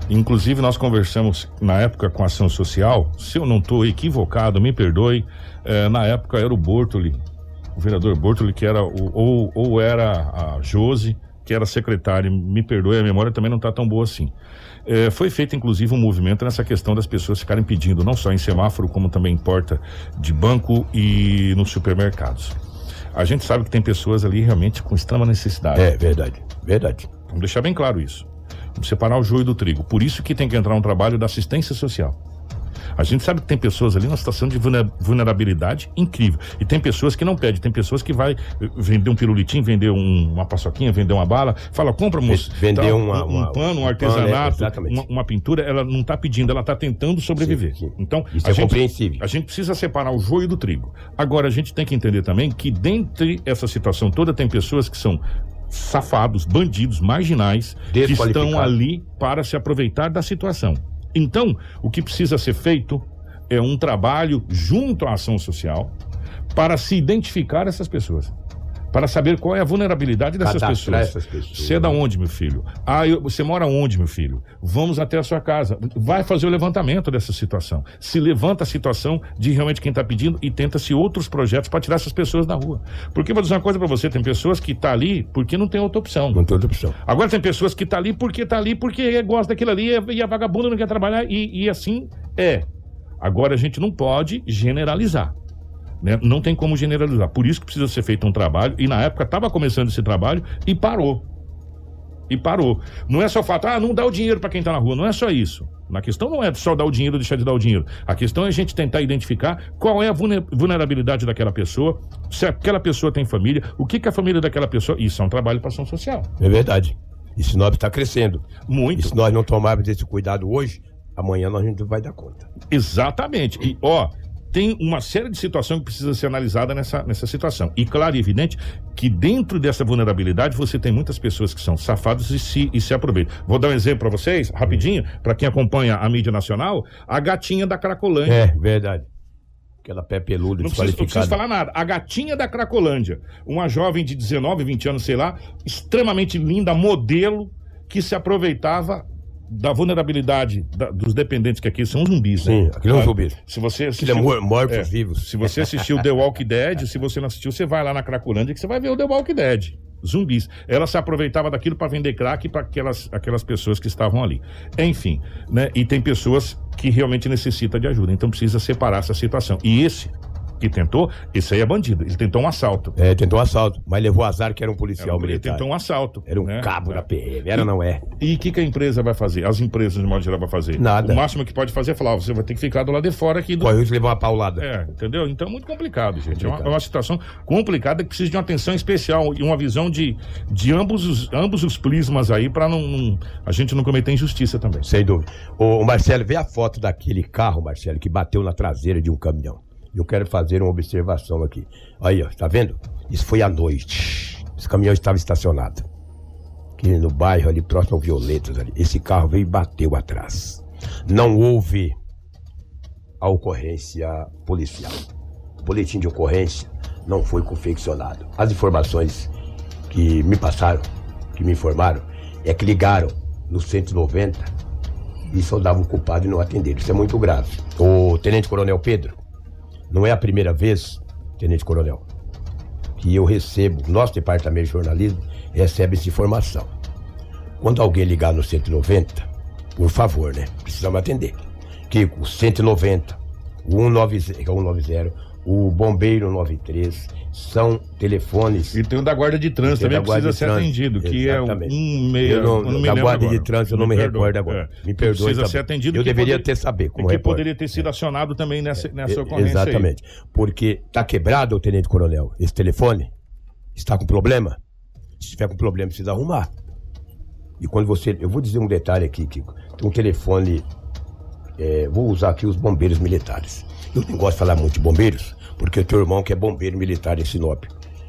Speaker 2: Inclusive, nós conversamos na época com a ação social. Se eu não estou equivocado, me perdoe. eh, na época era o Bortoli, o vereador Bortoli, que era o, ou, ou era a Jose, que era secretária. Me perdoe, a memória também não está tão boa assim. Eh, foi feito, inclusive, um movimento nessa questão das pessoas ficarem pedindo, não só em semáforo, como também em porta de banco e nos supermercados. A gente sabe que tem pessoas ali realmente com extrema necessidade.
Speaker 7: É, verdade, verdade.
Speaker 2: Vamos deixar bem claro isso. Vamos separar o joio do trigo. Por isso que tem que entrar um trabalho da assistência social. A gente sabe que tem pessoas ali numa situação de vulner- vulnerabilidade incrível. E tem pessoas que não pedem. Tem pessoas que vai eh, vender um pirulitinho, vender um- uma paçoquinha, vender uma bala. Fala, compra, moço.
Speaker 7: Vender
Speaker 2: Tal,
Speaker 7: uma-
Speaker 2: um,
Speaker 7: uma-
Speaker 2: pano, um
Speaker 7: um pano,
Speaker 2: artesanato,
Speaker 7: é,
Speaker 2: uma, uma pintura. Ela não está pedindo, ela está tentando sobreviver.
Speaker 7: Sim, sim.
Speaker 2: Então,
Speaker 7: Isso
Speaker 2: a
Speaker 7: é
Speaker 2: gente,
Speaker 7: compreensível.
Speaker 2: a gente precisa separar o joio do trigo. Agora, a gente tem que entender também que, dentre essa situação toda, tem pessoas que são safados, bandidos, marginais, que estão ali para se aproveitar da situação. Então, o que precisa ser feito é um trabalho junto à ação social para se identificar essas pessoas. Para saber qual é a vulnerabilidade dessas
Speaker 7: Cadastrar
Speaker 2: pessoas.
Speaker 7: pessoas.
Speaker 2: Você é da onde, meu filho? Ah, eu- você mora onde, meu filho? Vamos até a sua casa. Vai fazer o levantamento dessa situação. Se levanta a situação de realmente quem está pedindo e tenta-se outros projetos para tirar essas pessoas da rua. Porque vou dizer uma coisa para você: tem pessoas que estão ali porque não tem outra opção.
Speaker 7: Não tem outra opção.
Speaker 2: Agora tem pessoas que tá ali porque tá ali porque gosta daquilo ali e- e a vagabunda não quer trabalhar e, e assim é. Agora a gente não pode generalizar. Né? Não tem como generalizar. Por isso que precisa ser feito um trabalho e na época estava começando esse trabalho e parou. E parou. Não é só o fato, ah, não dá o dinheiro para quem tá na rua. Não é só isso. Na questão não é só dar o dinheiro ou deixar de dar o dinheiro. A questão é a gente tentar identificar qual é a vulner- vulnerabilidade daquela pessoa, se aquela pessoa tem família, o que, que a família daquela pessoa. Isso é um trabalho para ação social.
Speaker 7: É verdade. E Sinop está crescendo.
Speaker 2: Muito.
Speaker 7: E se nós não tomarmos esse cuidado hoje, amanhã nós não vai dar conta.
Speaker 2: Exatamente. E, ó, tem uma série de situações que precisa ser analisada nessa, nessa situação. E claro e evidente que dentro dessa vulnerabilidade você tem muitas pessoas que são safadas e se, e se aproveitam. Vou dar um exemplo para vocês, rapidinho, para quem acompanha a mídia nacional, a gatinha da Cracolândia.
Speaker 7: É, verdade. Aquela pé peluda,
Speaker 2: Não preciso, não preciso
Speaker 7: desqualificada.
Speaker 2: falar nada. A gatinha da Cracolândia, uma jovem de 19, 20 anos, sei lá, extremamente linda, modelo, que se aproveitava da vulnerabilidade da- dos dependentes, que aqui são zumbis, né?
Speaker 7: Sim, aquilo é um
Speaker 2: Ah,
Speaker 7: zumbi.
Speaker 2: Se você
Speaker 7: Aquilo é
Speaker 2: assistiu-
Speaker 7: mor- mortos
Speaker 2: É.
Speaker 7: vivos.
Speaker 2: se você assistiu The Walking Dead, se você não assistiu, você vai lá na Cracolândia que você vai ver o The Walking Dead. Zumbis. Ela se aproveitava daquilo para vender crack para aquelas, aquelas pessoas que estavam ali. Enfim, né? E tem pessoas que realmente necessitam de ajuda. Então precisa separar essa situação. E esse que tentou, esse aí é bandido. Ele tentou um assalto.
Speaker 7: É, tentou um assalto, mas levou azar que era um policial
Speaker 2: Ele
Speaker 7: militar.
Speaker 2: tentou um assalto.
Speaker 7: Era um
Speaker 2: né?
Speaker 7: cabo
Speaker 2: É.
Speaker 7: da PM. Era ou não é?
Speaker 2: E o que, que a empresa vai fazer? As empresas, de modo geral, vai fazer?
Speaker 7: Nada.
Speaker 2: O máximo que pode fazer é falar: ó, você vai ter que ficar do lado de fora aqui do,
Speaker 7: Corre o de levar uma paulada.
Speaker 2: É, entendeu? Então é muito complicado, gente. É uma,
Speaker 7: Complicado.
Speaker 2: é uma situação complicada que precisa de uma atenção especial e uma visão de, de ambos, os, ambos os prismas aí para não, não- a gente não cometer injustiça também.
Speaker 7: Sem dúvida. Ô, Marcelo, vê a foto daquele carro, Marcelo, que bateu na traseira de um caminhão. Eu quero fazer uma observação aqui. Aí, ó, tá vendo? Isso foi à noite. Esse caminhão estava estacionado. Aqui no bairro ali, próximo ao Violetas ali. Esse carro veio e bateu atrás. Não houve a ocorrência policial. O boletim de ocorrência não foi confeccionado. As informações que me passaram, que me informaram, é que ligaram no 190 e só davam o culpado e não atenderam. Isso é muito grave. O Tenente Coronel Pedro, não é a primeira vez, Tenente Coronel, que eu recebo, nosso departamento de jornalismo recebe essa informação. Quando alguém ligar no 190, por favor, né? Precisamos atender. Que o 190, o 190, que é o 190, o Bombeiro 93, são telefones.
Speaker 2: E tem o da Guarda de Trânsito também
Speaker 7: Guarda
Speaker 2: precisa
Speaker 7: de
Speaker 2: ser
Speaker 7: Trânsito,
Speaker 2: atendido, que é um,
Speaker 7: exatamente.
Speaker 2: meia.
Speaker 7: Eu não,
Speaker 2: eu não me
Speaker 7: da Guarda de
Speaker 2: agora.
Speaker 7: Trânsito eu não me,
Speaker 2: perdoa.
Speaker 7: recordo agora.
Speaker 2: É.
Speaker 7: Me
Speaker 2: Que
Speaker 7: perdoe.
Speaker 2: Precisa ser atendido.
Speaker 7: Eu
Speaker 2: que
Speaker 7: deveria
Speaker 2: poder-
Speaker 7: ter saber como
Speaker 2: que
Speaker 7: repórter.
Speaker 2: poderia ter sido acionado também nessa, nessa
Speaker 7: É,
Speaker 2: ocorrência. aí.
Speaker 7: Exatamente. Porque tá quebrado, o Tenente Coronel, esse telefone? Está com problema? Se tiver com problema, precisa arrumar. E quando você. Eu vou dizer um detalhe aqui, Kiko. Tem um telefone. é, vou usar aqui os bombeiros militares. Eu não gosto de falar muito de bombeiros, porque eu tenho um irmão que é bombeiro militar em Sinop.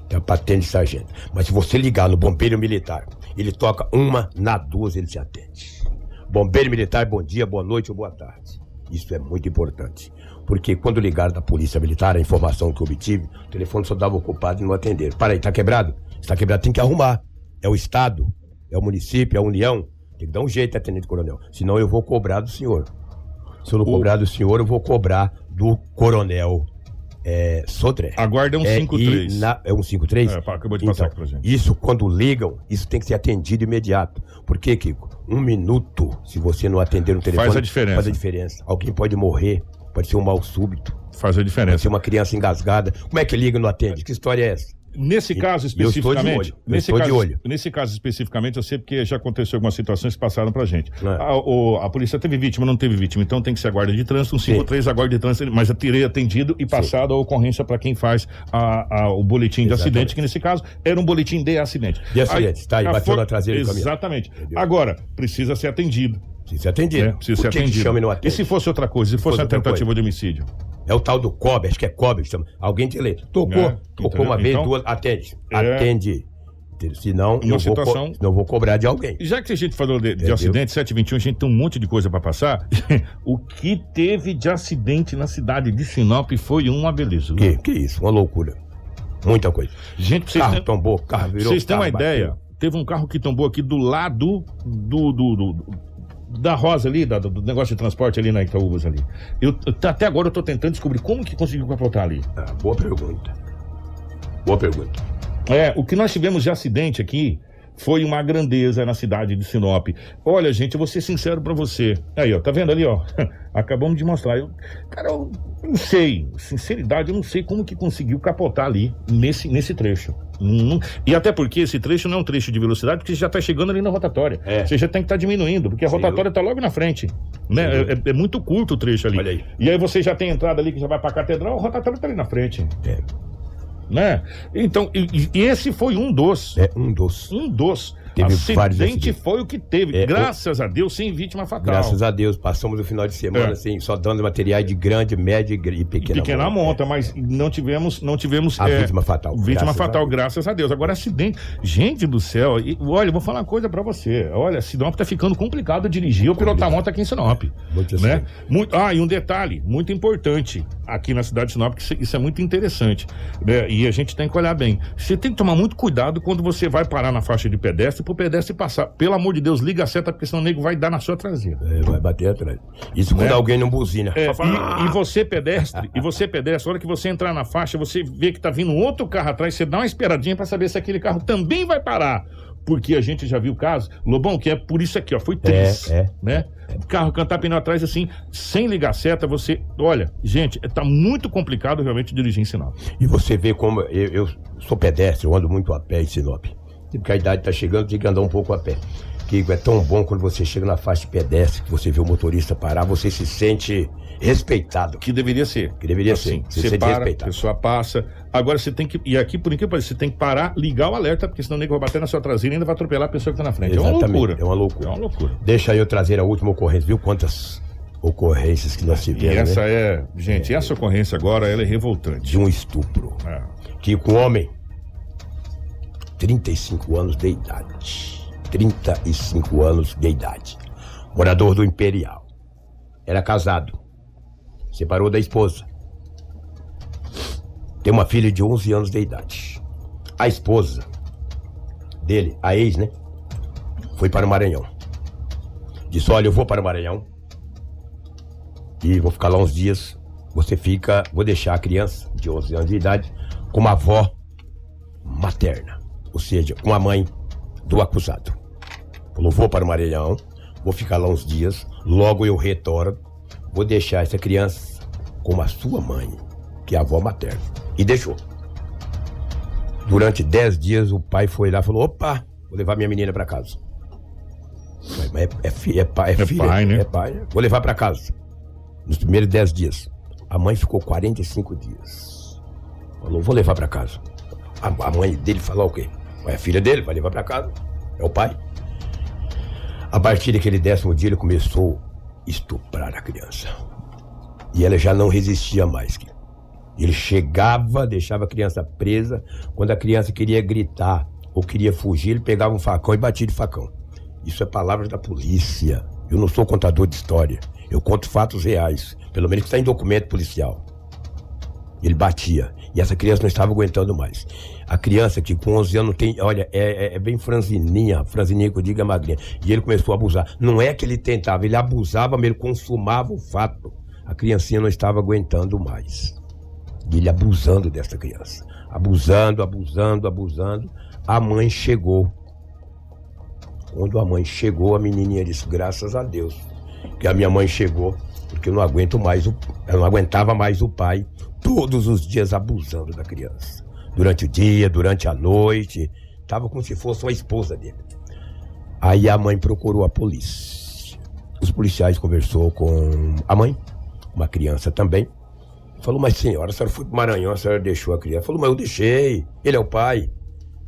Speaker 7: Tem a patente de sargento. Mas se você ligar no bombeiro militar, ele toca uma, na duas ele te atende. Bombeiro militar, bom dia, boa noite ou boa tarde. Isso é muito importante. Porque quando ligaram da polícia militar, a informação que eu obtive, o telefone só dava ocupado e não atenderam. Para aí, tá quebrado? Se tá quebrado, tem que arrumar. É o Estado, é o município, é a União. Tem que dar um jeito, é, Tenente Coronel. Senão eu vou cobrar do senhor. Se eu não cobrar do senhor, eu vou cobrar do Coronel é, Sodré.
Speaker 2: A guarda é um
Speaker 7: É,
Speaker 2: 53.
Speaker 7: e na- é um 53?
Speaker 2: É, pá, acabou de passar
Speaker 7: Então,
Speaker 2: aqui pra gente.
Speaker 7: Isso, quando ligam, isso tem que ser atendido imediato. Por quê, Kiko? Um minuto, se você não atender no telefone...
Speaker 2: Faz a diferença.
Speaker 7: Faz a diferença. Alguém pode morrer, pode ser um mal súbito,
Speaker 2: Faz a
Speaker 7: pode
Speaker 2: diferença.
Speaker 7: ser uma criança engasgada. Como é que liga e não atende? Que história é essa?
Speaker 2: Nesse caso especificamente, nesse caso, nesse caso especificamente, eu sei porque já aconteceu algumas situações que passaram pra gente.
Speaker 7: É.
Speaker 2: A, o- a polícia teve vítima, não teve vítima, então tem que ser a guarda de trânsito, um 53 a guarda de trânsito, mas eu terei atendido e passado a ocorrência para quem faz a- a- o boletim de
Speaker 7: Exatamente.
Speaker 2: acidente, que nesse caso era um boletim de acidente.
Speaker 7: De acidente, tá aí, bateu na traseira do caminhão.
Speaker 2: Exatamente. Agora, precisa ser atendido.
Speaker 7: Precisa ser atendido.
Speaker 2: né? Precisa
Speaker 7: Por
Speaker 2: ser atendido.
Speaker 7: chama e não
Speaker 2: e
Speaker 7: atende?
Speaker 2: se fosse outra coisa, se fosse
Speaker 7: fosse
Speaker 2: uma tentativa
Speaker 7: coisa?
Speaker 2: de homicídio?
Speaker 7: É o tal do COB, acho que é COB, chama. Alguém te lê. Tocou,
Speaker 2: É,
Speaker 7: tocou uma vez,
Speaker 2: Então,
Speaker 7: duas, atende.
Speaker 2: é-
Speaker 7: Atende. Senão,
Speaker 2: Uma
Speaker 7: eu vou, co-
Speaker 2: situação-
Speaker 7: senão eu vou cobrar de alguém.
Speaker 2: Já que a gente falou de, de acidente, 721, a gente tem um monte de coisa para passar. o que teve de acidente na cidade de Sinop foi uma beleza.
Speaker 7: Que, que isso, uma loucura. Muita coisa.
Speaker 2: Gente,
Speaker 7: Carro
Speaker 2: terem-
Speaker 7: tombou, carro virou.
Speaker 2: vocês terem uma ideia,
Speaker 7: bateu.
Speaker 2: teve um carro que tombou aqui do lado do, do- do- da Rosa ali, da- do negócio de transporte ali na Itaúbas ali. Eu, eu- até agora eu tô tentando descobrir como que conseguiu capotar ali.
Speaker 7: Ah, boa pergunta. Boa pergunta.
Speaker 2: É, o que nós tivemos de acidente aqui foi uma grandeza na cidade de Sinop. Olha, gente, eu vou ser sincero pra você. Aí, ó, tá vendo ali, ó? Acabamos de mostrar. Eu, cara, eu não sei, sinceridade, eu não sei como que conseguiu capotar ali nesse, nesse trecho. Não- e até porque esse trecho não é um trecho de velocidade, porque você já tá chegando ali na rotatória.
Speaker 7: É.
Speaker 2: Você já tem que estar diminuindo, porque a rotatória tá logo na frente. Né?
Speaker 7: Dúvida.
Speaker 2: É, é muito curto o trecho ali.
Speaker 7: Olha aí.
Speaker 2: E aí você já tem a entrada ali que já vai pra catedral, a rotatória tá ali na frente.
Speaker 7: É,
Speaker 2: Né? Então, e, e esse foi um dos.
Speaker 7: é um dos.
Speaker 2: Um dos.
Speaker 7: Teve vários
Speaker 2: acidente
Speaker 7: acidentes.
Speaker 2: foi o que teve.
Speaker 7: É,
Speaker 2: graças a Deus, sem vítima fatal.
Speaker 7: Graças a Deus, passamos o final de semana
Speaker 2: É.
Speaker 7: assim, só dando materiais de grande, média e gr- e pequena,
Speaker 2: Pequena
Speaker 7: monta.
Speaker 2: monta, mas não tivemos, não tivemos
Speaker 7: A
Speaker 2: é,
Speaker 7: vítima fatal.
Speaker 2: Vítima
Speaker 7: graças a
Speaker 2: fatal,
Speaker 7: Deus.
Speaker 2: graças a Deus. Agora, acidente. Gente do céu, e, olha, eu vou falar uma coisa pra você. Olha, Sinop tá ficando complicado dirigir ou pilotar moto aqui em Sinop.
Speaker 7: Muito
Speaker 2: né?
Speaker 7: acidente.
Speaker 2: Muito, ah, e um detalhe muito importante aqui na cidade de Sinop, que isso, isso é muito interessante. Né? E a gente tem que olhar bem. Você tem que tomar muito cuidado quando você vai parar na faixa de pedestre pro pedestre passar. Pelo amor de Deus, liga a seta, porque senão o nego vai dar na sua traseira.
Speaker 7: É, vai bater atrás. Isso quando
Speaker 2: Né?
Speaker 7: alguém não buzina.
Speaker 2: É,
Speaker 7: fala,
Speaker 2: e, e você pedestre, e você pedestre, a hora que você entrar na faixa, você vê que tá vindo outro carro atrás, você dá uma esperadinha pra saber se aquele carro também vai parar. Porque a gente já viu casos, Lobão, que é por isso aqui, ó, foi triste,
Speaker 7: É, é.
Speaker 2: né? O carro cantar pneu atrás assim, sem ligar a seta, você, olha, gente, tá muito complicado realmente dirigir em sinal.
Speaker 7: E você vê como eu, eu sou pedestre, eu ando muito a pé em Sinop. E Porque a idade tá chegando, tem que andar um pouco a pé. Que é tão bom quando você chega na faixa de pedestre, que você vê o motorista parar, você se sente respeitado.
Speaker 2: Que deveria ser.
Speaker 7: Que deveria
Speaker 2: Assim,
Speaker 7: ser. Você sente
Speaker 2: para, a pessoa passa. Agora você tem que. E aqui, por incrível você tem que parar, ligar o alerta, porque senão o nego vai bater na sua traseira e ainda vai atropelar a pessoa que tá na frente. É uma
Speaker 7: Exatamente,
Speaker 2: loucura.
Speaker 7: é uma loucura.
Speaker 2: É uma loucura.
Speaker 7: Deixa eu trazer a última ocorrência. Viu quantas ocorrências que nós
Speaker 2: E
Speaker 7: tivemos,
Speaker 2: essa
Speaker 7: né?
Speaker 2: é. Gente, essa ocorrência agora ela é revoltante.
Speaker 7: De um estupro.
Speaker 2: É.
Speaker 7: Que com homem, 35 anos de idade. 35 anos de idade. Morador do Imperial. Era casado. Separou da esposa. Tem uma filha de 11 anos de idade. A esposa dele, a ex, né? Foi para o Maranhão. Disse: Olha, eu vou para o Maranhão. E vou ficar lá uns dias. Você fica, vou deixar a criança de 11 anos de idade com uma avó materna, ou seja, com a mãe do acusado. Falou: vou para o Maranhão, vou ficar lá uns dias, logo eu retorno, vou deixar essa criança com a sua mãe, que é a avó materna. E deixou. Durante 10 dias o pai foi lá e falou: opa, vou levar minha menina para casa. Mas é, é, fi- é, pai, é,
Speaker 2: É
Speaker 7: filha,
Speaker 2: pai, né?
Speaker 7: É pai, né? Vou levar para casa. Nos primeiros 10 dias. A mãe ficou 45 dias. Falou, vou levar para casa. A, a mãe dele falou o quê? É filha dele, vai levar para casa. É o pai. A partir daquele décimo dia, ele começou a estuprar a criança. E ela já não resistia mais. Ele chegava, deixava a criança presa. Quando a criança queria gritar ou queria fugir, ele pegava um facão e batia de facão. Isso é palavras da polícia. Eu não sou contador de história. Eu conto fatos reais. Pelo menos está em documento policial. Ele batia. E essa criança não estava aguentando mais. A criança que com 11 anos tem. Olha, é, é- é bem franzininha. Franzininha que eu digo é magrinha. E ele começou a abusar. Não é que ele tentava, ele abusava, mas ele consumava o fato. A criancinha não estava aguentando mais. E ele abusando dessa criança. Abusando, abusando, abusando. A mãe chegou. Quando a mãe chegou, a menininha disse: Graças a Deus que a minha mãe chegou, porque eu não aguento mais, o, eu não aguentava mais o pai todos os dias abusando da criança. Durante o dia, durante a noite. Tava como se fosse uma esposa dele. Aí a mãe procurou a polícia. Os policiais conversou com a mãe, uma criança também. Falou, mas senhora, a senhora foi pro Maranhão, a senhora deixou a criança. Falou, mas eu deixei, ele é o pai.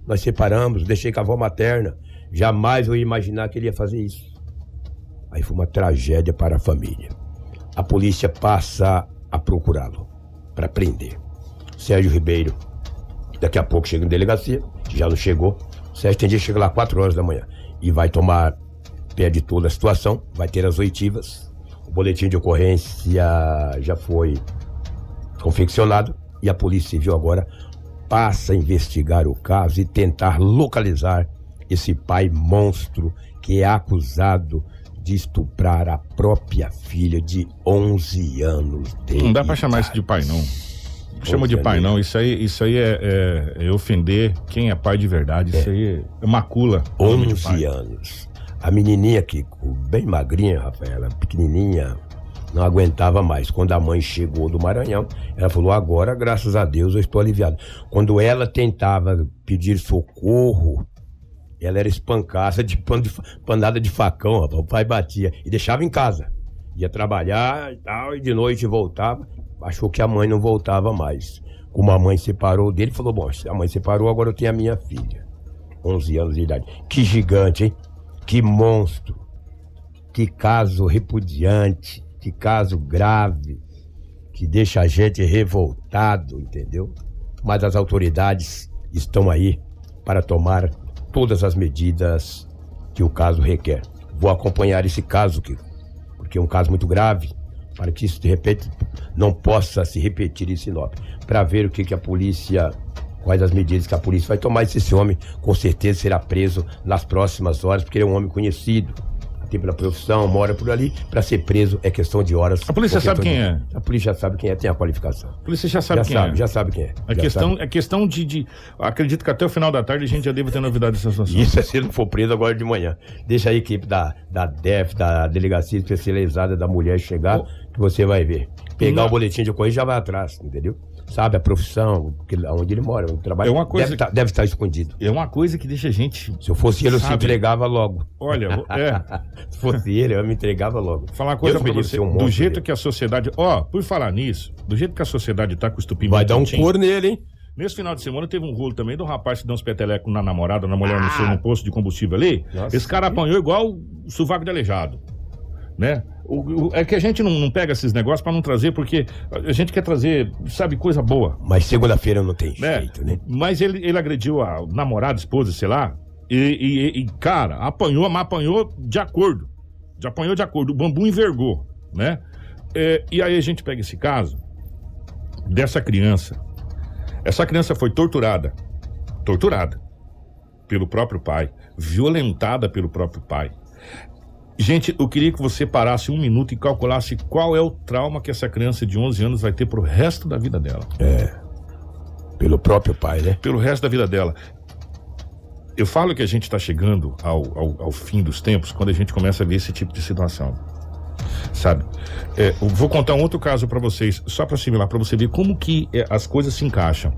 Speaker 7: Nós separamos, deixei com a avó materna. Jamais eu ia imaginar que ele ia fazer isso. Aí foi uma tragédia para a família. A polícia passa a procurá-lo para prender. Sérgio Ribeiro, daqui a pouco chega em delegacia, já não chegou. Sérgio tem dia chega lá 4 horas da manhã e vai tomar pé de toda a situação, vai ter as oitivas. O boletim de ocorrência já foi confeccionado e a Polícia Civil agora passa a investigar o caso e tentar localizar esse pai monstro que é acusado de estuprar a própria filha de 11 anos
Speaker 2: Não dá pra chamar isso de pai, não. Não Chama de pai, não. Isso aí, isso aí é, é- é ofender quem é pai de verdade. Isso aí é macula. o nome de
Speaker 7: 11
Speaker 2: pai.
Speaker 7: anos. A menininha que, bem magrinha, Rafaela, pequenininha, não aguentava mais. Quando a mãe chegou do Maranhão, ela falou: agora, graças a Deus, eu estou aliviado. Quando ela tentava pedir socorro, ela era espancada de, pano de panada de facão, rapaz. o pai batia e deixava em casa. Ia trabalhar e tal, e de noite voltava. Achou que a mãe não voltava mais. Como a mãe separou dele, falou: bom, a mãe separou, agora eu tenho a minha filha. 11 anos de idade. Que gigante, hein? Que monstro. Que caso repudiante. Que caso grave. Que deixa a gente revoltado, entendeu? Mas as autoridades estão aí para tomar todas as medidas que o caso requer. Vou acompanhar esse caso, Kiko, porque é um caso muito grave, para que isso de repente não possa se repetir em Sinop. Para ver o que, que a polícia, quais as medidas que a polícia vai tomar. Se esse homem com certeza será preso nas próximas horas, porque ele é um homem conhecido. Tem pela profissão, mora por ali, para ser preso é questão de horas.
Speaker 2: A polícia sabe quem
Speaker 7: coisa. A polícia já sabe quem é, tem a qualificação.
Speaker 2: A polícia já sabe
Speaker 7: já
Speaker 2: quem
Speaker 7: sabe,
Speaker 2: é.
Speaker 7: já sabe quem é.
Speaker 2: A questão,
Speaker 7: sabe.
Speaker 2: é questão de, de- Acredito que até o final da tarde a gente já deve ter novidade dessa situação.
Speaker 7: Isso é se ele não for preso agora de manhã. Deixa a equipe da, da DEF, da Delegacia Especializada da Mulher chegar,
Speaker 2: Oh.
Speaker 7: que você vai ver. Pegar o boletim de ocorrência já vai atrás, entendeu? Sabe a profissão, que- onde ele mora, o trabalho.
Speaker 2: É uma coisa
Speaker 7: deve, tá- deve estar escondido.
Speaker 2: É uma coisa que deixa a gente.
Speaker 7: Se eu fosse ele, eu se entregava logo.
Speaker 2: Olha, é.
Speaker 7: Se fosse ele, eu me entregava logo.
Speaker 2: Falar uma coisa
Speaker 7: Deus
Speaker 2: pra você.
Speaker 7: um
Speaker 2: do jeito
Speaker 7: dele.
Speaker 2: que a sociedade. Ó, por falar nisso, do jeito que a sociedade tá com o estupim
Speaker 7: Vai dar um cor nele, hein?
Speaker 2: Nesse final de semana teve um rolo também do rapaz que deu uns petelecos na namorada, na mulher no seu no posto de combustível ali.
Speaker 7: Nossa.
Speaker 2: Esse cara apanhou igual o sovaco de aleijado. Né? O- o- é que a gente não, não pega esses negócios pra não trazer, porque a gente quer trazer, sabe, coisa boa.
Speaker 7: Mas segunda-feira não tem
Speaker 2: né?
Speaker 7: jeito, né?
Speaker 2: Mas ele, ele agrediu a namorada, esposa, sei lá. E, e- e, cara, apanhou, mas apanhou de acordo. Já apanhou de acordo. O bambu envergou, né? É, e aí a gente pega esse caso dessa criança. Essa criança foi torturada. Torturada. Pelo próprio pai. Violentada pelo próprio pai. Gente, eu queria que você parasse um minuto e calculasse qual é o trauma que essa criança de 11 anos vai ter pro resto da vida dela
Speaker 7: Pelo próprio pai, né?
Speaker 2: pelo resto da vida dela. Eu falo que a gente está chegando ao, ao, ao fim dos tempos quando a gente começa a ver esse tipo de situação. Sabe? É, eu vou contar um outro caso para vocês, só para assimilar, para você ver como que é, as coisas se encaixam.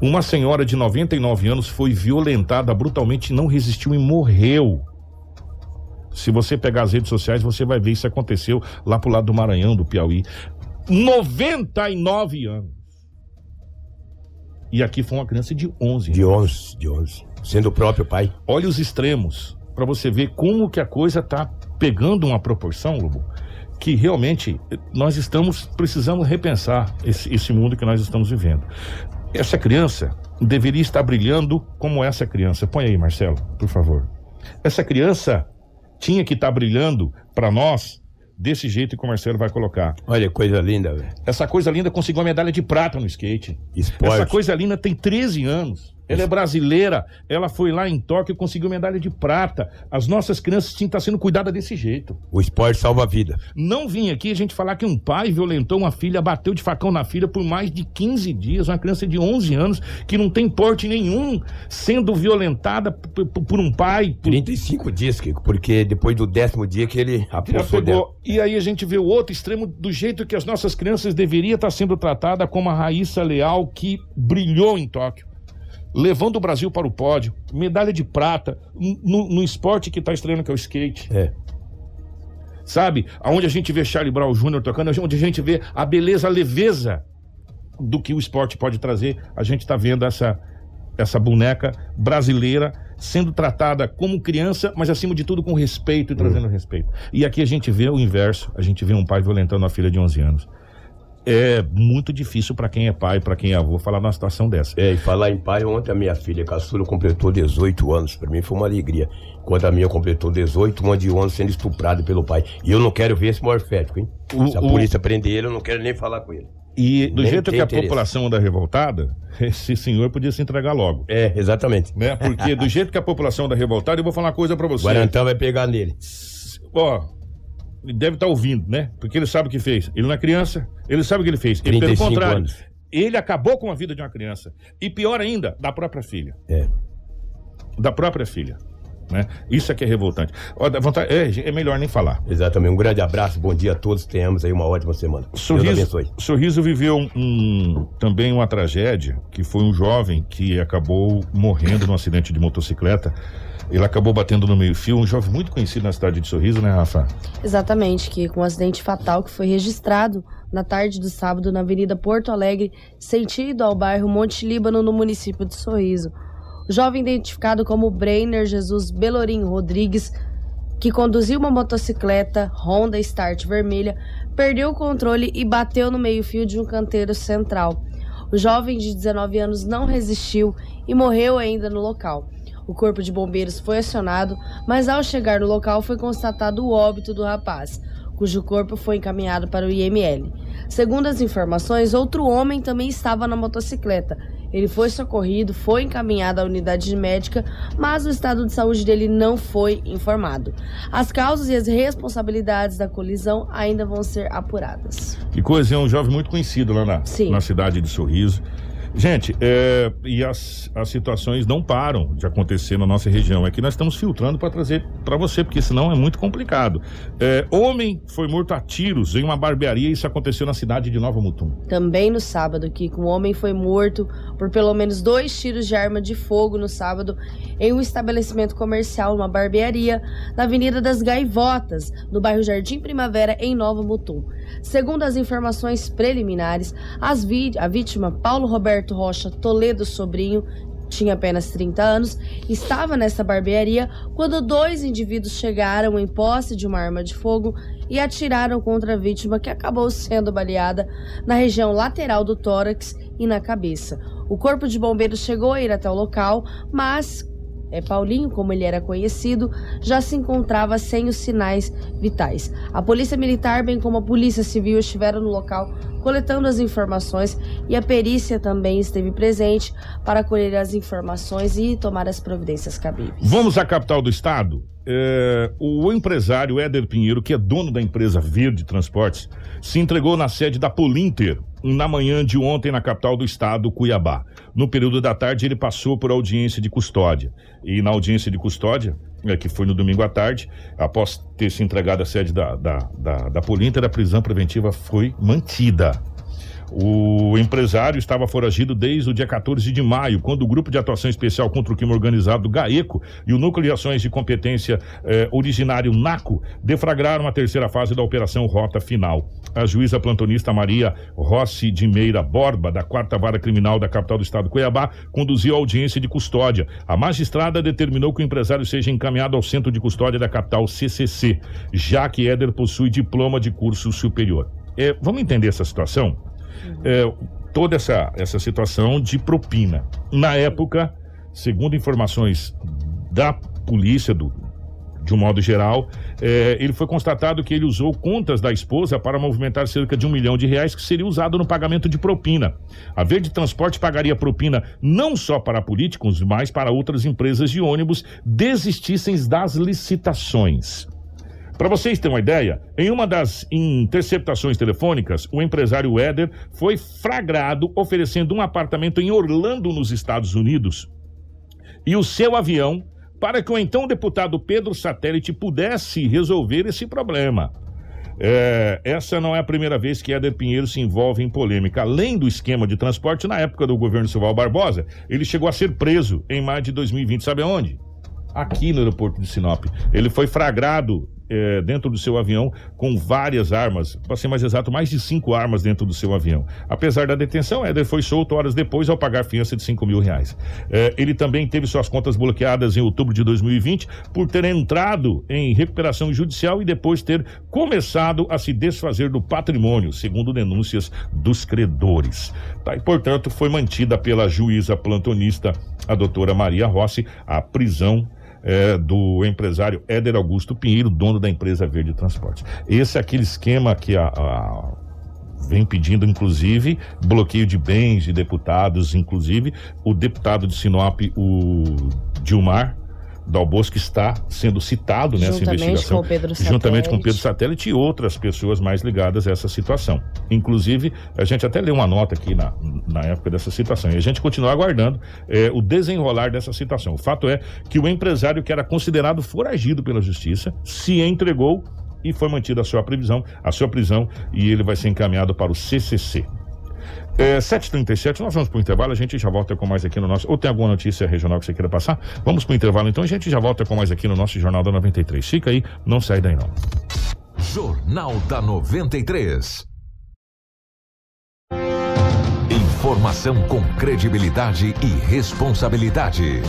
Speaker 2: Uma senhora de 99 anos foi violentada brutalmente, não resistiu e morreu. Se você pegar as redes sociais, você vai ver isso aconteceu lá pro lado do Maranhão, do Piauí. 99 anos. E aqui foi uma criança de 11
Speaker 7: De
Speaker 2: anos.
Speaker 7: 11, de 11. Sendo o próprio pai.
Speaker 2: Olha os extremos, para você ver como que a coisa tá pegando uma proporção, Lobo, que realmente nós estamos precisando repensar esse, esse mundo que nós estamos vivendo. Essa criança deveria estar brilhando como essa criança. Põe aí, Marcelo, por favor. Essa criança tinha que estar brilhando para nós desse jeito que o Marcelo vai colocar.
Speaker 7: Olha coisa linda, velho.
Speaker 2: Essa coisa linda conseguiu a medalha de prata no skate.
Speaker 7: Esporte.
Speaker 2: Essa coisa linda tem 13 anos. Ela é brasileira. Ela foi lá em Tóquio e conseguiu medalha de prata. As nossas crianças tinham que estar sendo cuidadas desse jeito.
Speaker 7: O esporte salva a vida.
Speaker 2: Não vim aqui a gente falar que um pai violentou uma filha, bateu de facão na filha por mais de 15 dias. Uma criança de 11 anos que não tem porte nenhum, sendo violentada por um pai. Por...
Speaker 7: 35 dias, Kiko, porque depois do décimo dia que ele apossou dela.
Speaker 2: E aí a gente vê o outro extremo do jeito que as nossas crianças deveriam estar sendo tratadas como a Raíssa Leal que brilhou em Tóquio. Levando o Brasil para o pódio, medalha de prata no, no esporte que está estreando, que é o skate.
Speaker 7: É.
Speaker 2: Sabe? Aonde a gente vê Charlie Brown Jr. tocando, onde a gente vê a beleza, a leveza do que o esporte pode trazer, a gente está vendo essa, essa boneca brasileira sendo tratada como criança, mas acima de tudo com respeito e trazendo respeito. E aqui a gente vê o inverso, a gente vê um pai violentando a filha de 11 anos. É muito difícil para quem é pai, para quem é avô, falar numa situação dessa.
Speaker 7: É, e falar em pai, ontem a minha filha caçula completou 18 anos. Pra mim foi uma alegria. Quando a minha completou 18, uma de 11 sendo estuprado pelo pai. E eu não quero ver esse morfético, hein?
Speaker 2: O-
Speaker 7: Se a
Speaker 2: o-
Speaker 7: polícia prender ele, eu não quero nem falar com ele.
Speaker 2: E do
Speaker 7: Nem
Speaker 2: jeito que a
Speaker 7: interesse.
Speaker 2: população anda revoltada, esse senhor podia se entregar logo.
Speaker 7: É, exatamente.
Speaker 2: Né? Porque do jeito que a população anda revoltada, eu vou falar uma coisa para
Speaker 7: O
Speaker 2: você.
Speaker 7: Guarantão vai pegar nele.
Speaker 2: Ó, deve estar ouvindo, né? Porque ele sabe o que fez. Ele não é criança, ele sabe o que ele fez. Ele, pelo
Speaker 7: 35
Speaker 2: contrário,
Speaker 7: anos.
Speaker 2: ele acabou com a vida de uma criança. E pior ainda, da própria filha.
Speaker 7: É.
Speaker 2: Da própria filha. Né? Isso é que é revoltante. Vontade- é, é melhor nem falar.
Speaker 7: Exatamente. Um grande abraço, bom dia a todos. Tenhamos aí uma ótima semana. Deus
Speaker 2: Sorriso,
Speaker 7: abençoe.
Speaker 2: Sorriso viveu um- um- também uma tragédia, que foi um jovem que acabou morrendo num acidente de motocicleta. Ele acabou batendo no meio-fio, um jovem muito conhecido na cidade de Sorriso, né, Rafa?
Speaker 6: Exatamente, que com um acidente fatal que foi registrado na tarde do sábado na Avenida Porto Alegre, sentido ao bairro Monte Líbano, no município de Sorriso. O jovem identificado como Breiner Jesus Belorim Rodrigues, que conduziu uma motocicleta Honda Start vermelha, perdeu o controle e bateu no meio-fio de um canteiro central. O jovem de 19 anos não resistiu e morreu ainda no local. O corpo de bombeiros foi acionado, mas ao chegar no local foi constatado o óbito do rapaz, cujo corpo foi encaminhado para o IML. Segundo as informações, outro homem também estava na motocicleta. Ele foi socorrido, foi encaminhado à unidade médica, mas o estado de saúde dele não foi informado. As causas e as responsabilidades da colisão ainda vão ser apuradas.
Speaker 2: Que coisa, é um jovem muito conhecido lá na,
Speaker 6: Sim.
Speaker 2: na cidade de Sorriso. Gente, é, e as, as situações não param de acontecer na nossa região. É que nós estamos filtrando para trazer para você, porque senão é muito complicado. É, homem foi morto a tiros em uma barbearia. Isso aconteceu na cidade de Nova Mutum.
Speaker 6: Também no sábado, que um homem foi morto por pelo menos dois tiros de arma de fogo no sábado em um estabelecimento comercial, uma barbearia, na Avenida das Gaivotas, no bairro Jardim Primavera, em Nova Mutum. Segundo as informações preliminares, as vi- a vítima, Paulo Roberto Rocha Toledo Sobrinho, tinha apenas 30 anos, estava nessa barbearia quando dois indivíduos chegaram em posse de uma arma de fogo e atiraram contra a vítima, que acabou sendo baleada na região lateral do tórax e na cabeça. O corpo de bombeiros chegou a ir até o local, mas é, Paulinho, como ele era conhecido, já se encontrava sem os sinais vitais. A Polícia Militar, bem como a Polícia Civil, estiveram no local coletando as informações e a perícia também esteve presente para colher as informações e tomar as providências cabíveis.
Speaker 2: Vamos à capital do estado? É, o empresário Éder Pinheiro, que é dono da empresa Verde Transportes, se entregou na sede da Polinter na manhã de ontem na capital do estado, Cuiabá. No período da tarde, ele passou por audiência de custódia. E na audiência de custódia, é, que foi no domingo à tarde, após ter se entregado à sede da, da, da, da a prisão preventiva foi mantida. O empresário estava foragido desde o dia 14 de maio, quando o Grupo de Atuação Especial contra o Crime Organizado GAECO e o Núcleo de Ações de Competência eh, Originário NACO deflagraram a terceira fase da Operação Rota Final. A juíza plantonista Maria Rossi de Meira Borba, da Quarta Vara Criminal da capital do estado Cuiabá, conduziu a audiência de custódia. A magistrada determinou que o empresário seja encaminhado ao Centro de Custódia da capital CCC, já que Éder possui diploma de curso superior. Eh, vamos entender essa situação? É, toda essa, essa situação de propina. Na época, segundo informações da polícia, do, de um modo geral, é, ele foi constatado que ele usou contas da esposa para movimentar cerca de um milhão de reais que seria usado no pagamento de propina. A Verde Transporte pagaria propina não só para políticos, mas para outras empresas de ônibus desistissem das licitações. Para vocês terem uma ideia, em uma das interceptações telefônicas, o empresário Éder foi flagrado oferecendo um apartamento em Orlando, nos Estados Unidos, e o seu avião para que o então deputado Pedro Satélite pudesse resolver esse problema. É, essa não é a primeira vez que Éder Pinheiro se envolve em polêmica. Além do esquema de transporte, na época do governo Silval Barbosa, ele chegou a ser preso em maio de 2020. Sabe aonde? Aqui no aeroporto de Sinop. Ele foi flagrado é, dentro do seu avião com várias armas, para ser mais exato, mais de cinco armas dentro do seu avião. Apesar da detenção, Éder foi solto horas depois ao pagar fiança de 5 mil reais. É, ele também teve suas contas bloqueadas em outubro de 2020 por ter entrado em recuperação judicial e depois ter começado a se desfazer do patrimônio, segundo denúncias dos credores. Tá, e, portanto, foi mantida pela juíza plantonista, a doutora Maria Rossi, a prisão é, do empresário Éder Augusto Pinheiro, dono da empresa Verde Transportes. Esse é aquele esquema que a, a vem pedindo, inclusive, bloqueio de bens de deputados, inclusive o deputado de Sinop, o Dilmar, Dal Bosco está sendo citado nessa
Speaker 6: Juntamente
Speaker 2: investigação,
Speaker 6: com o Pedro
Speaker 2: juntamente com. Pedro Satélite e outras pessoas mais ligadas a essa situação. Inclusive, a gente até leu uma nota aqui na, na época dessa situação e a gente continua aguardando eh, o desenrolar dessa situação. O fato é que o empresário que era considerado foragido pela justiça se entregou e foi mantida a sua prisão, a sua prisão e ele vai ser encaminhado para o CCC. É, 7h37, nós vamos para o intervalo, a gente já volta com mais aqui no nosso. Ou tem alguma notícia regional que você queira passar? Vamos para o intervalo então, a gente já volta com mais aqui no nosso Jornal da 93. Fica aí, não sai daí não.
Speaker 3: Jornal da 93. Informação com credibilidade e responsabilidade.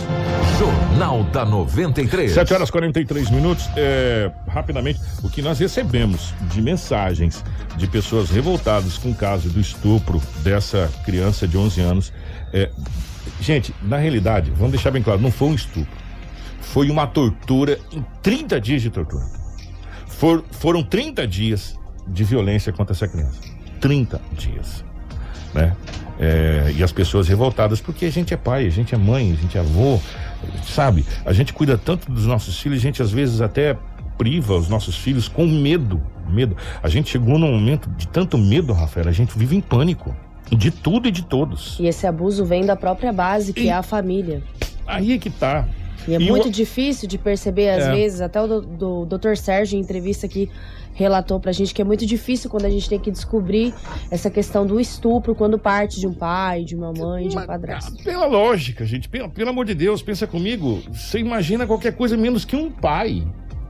Speaker 3: Jornal da 93.
Speaker 2: 7 horas e 43 minutos. É, rapidamente, o que nós recebemos de mensagens de pessoas revoltadas com o caso do estupro dessa criança de 11 anos. é, gente, na realidade, vamos deixar bem claro, não foi um estupro. Foi uma tortura em 30 dias de tortura. For- foram 30 dias de violência contra essa criança. 30 dias. Né? É, e as pessoas revoltadas, porque a gente é pai, a gente é mãe, a gente é avô, sabe? A gente cuida tanto dos nossos filhos, a gente às vezes até priva os nossos filhos com medo. Medo. A gente chegou num momento de tanto medo, Rafael, a gente vive em pânico. De tudo e de todos.
Speaker 6: E esse abuso vem da própria base, que é a família.
Speaker 2: Aí é que tá.
Speaker 6: E é
Speaker 2: E
Speaker 6: muito
Speaker 2: o-
Speaker 6: difícil de perceber, às
Speaker 2: É.
Speaker 6: vezes, até o do, do Dr. Sérgio, em entrevista aqui, relatou pra gente que é muito difícil quando a gente tem que descobrir essa questão do estupro quando parte de um pai, de uma mãe, de um padrasto.
Speaker 2: Pela lógica, gente, pelo, pelo amor de Deus, pensa comigo. Você imagina qualquer coisa menos que um pai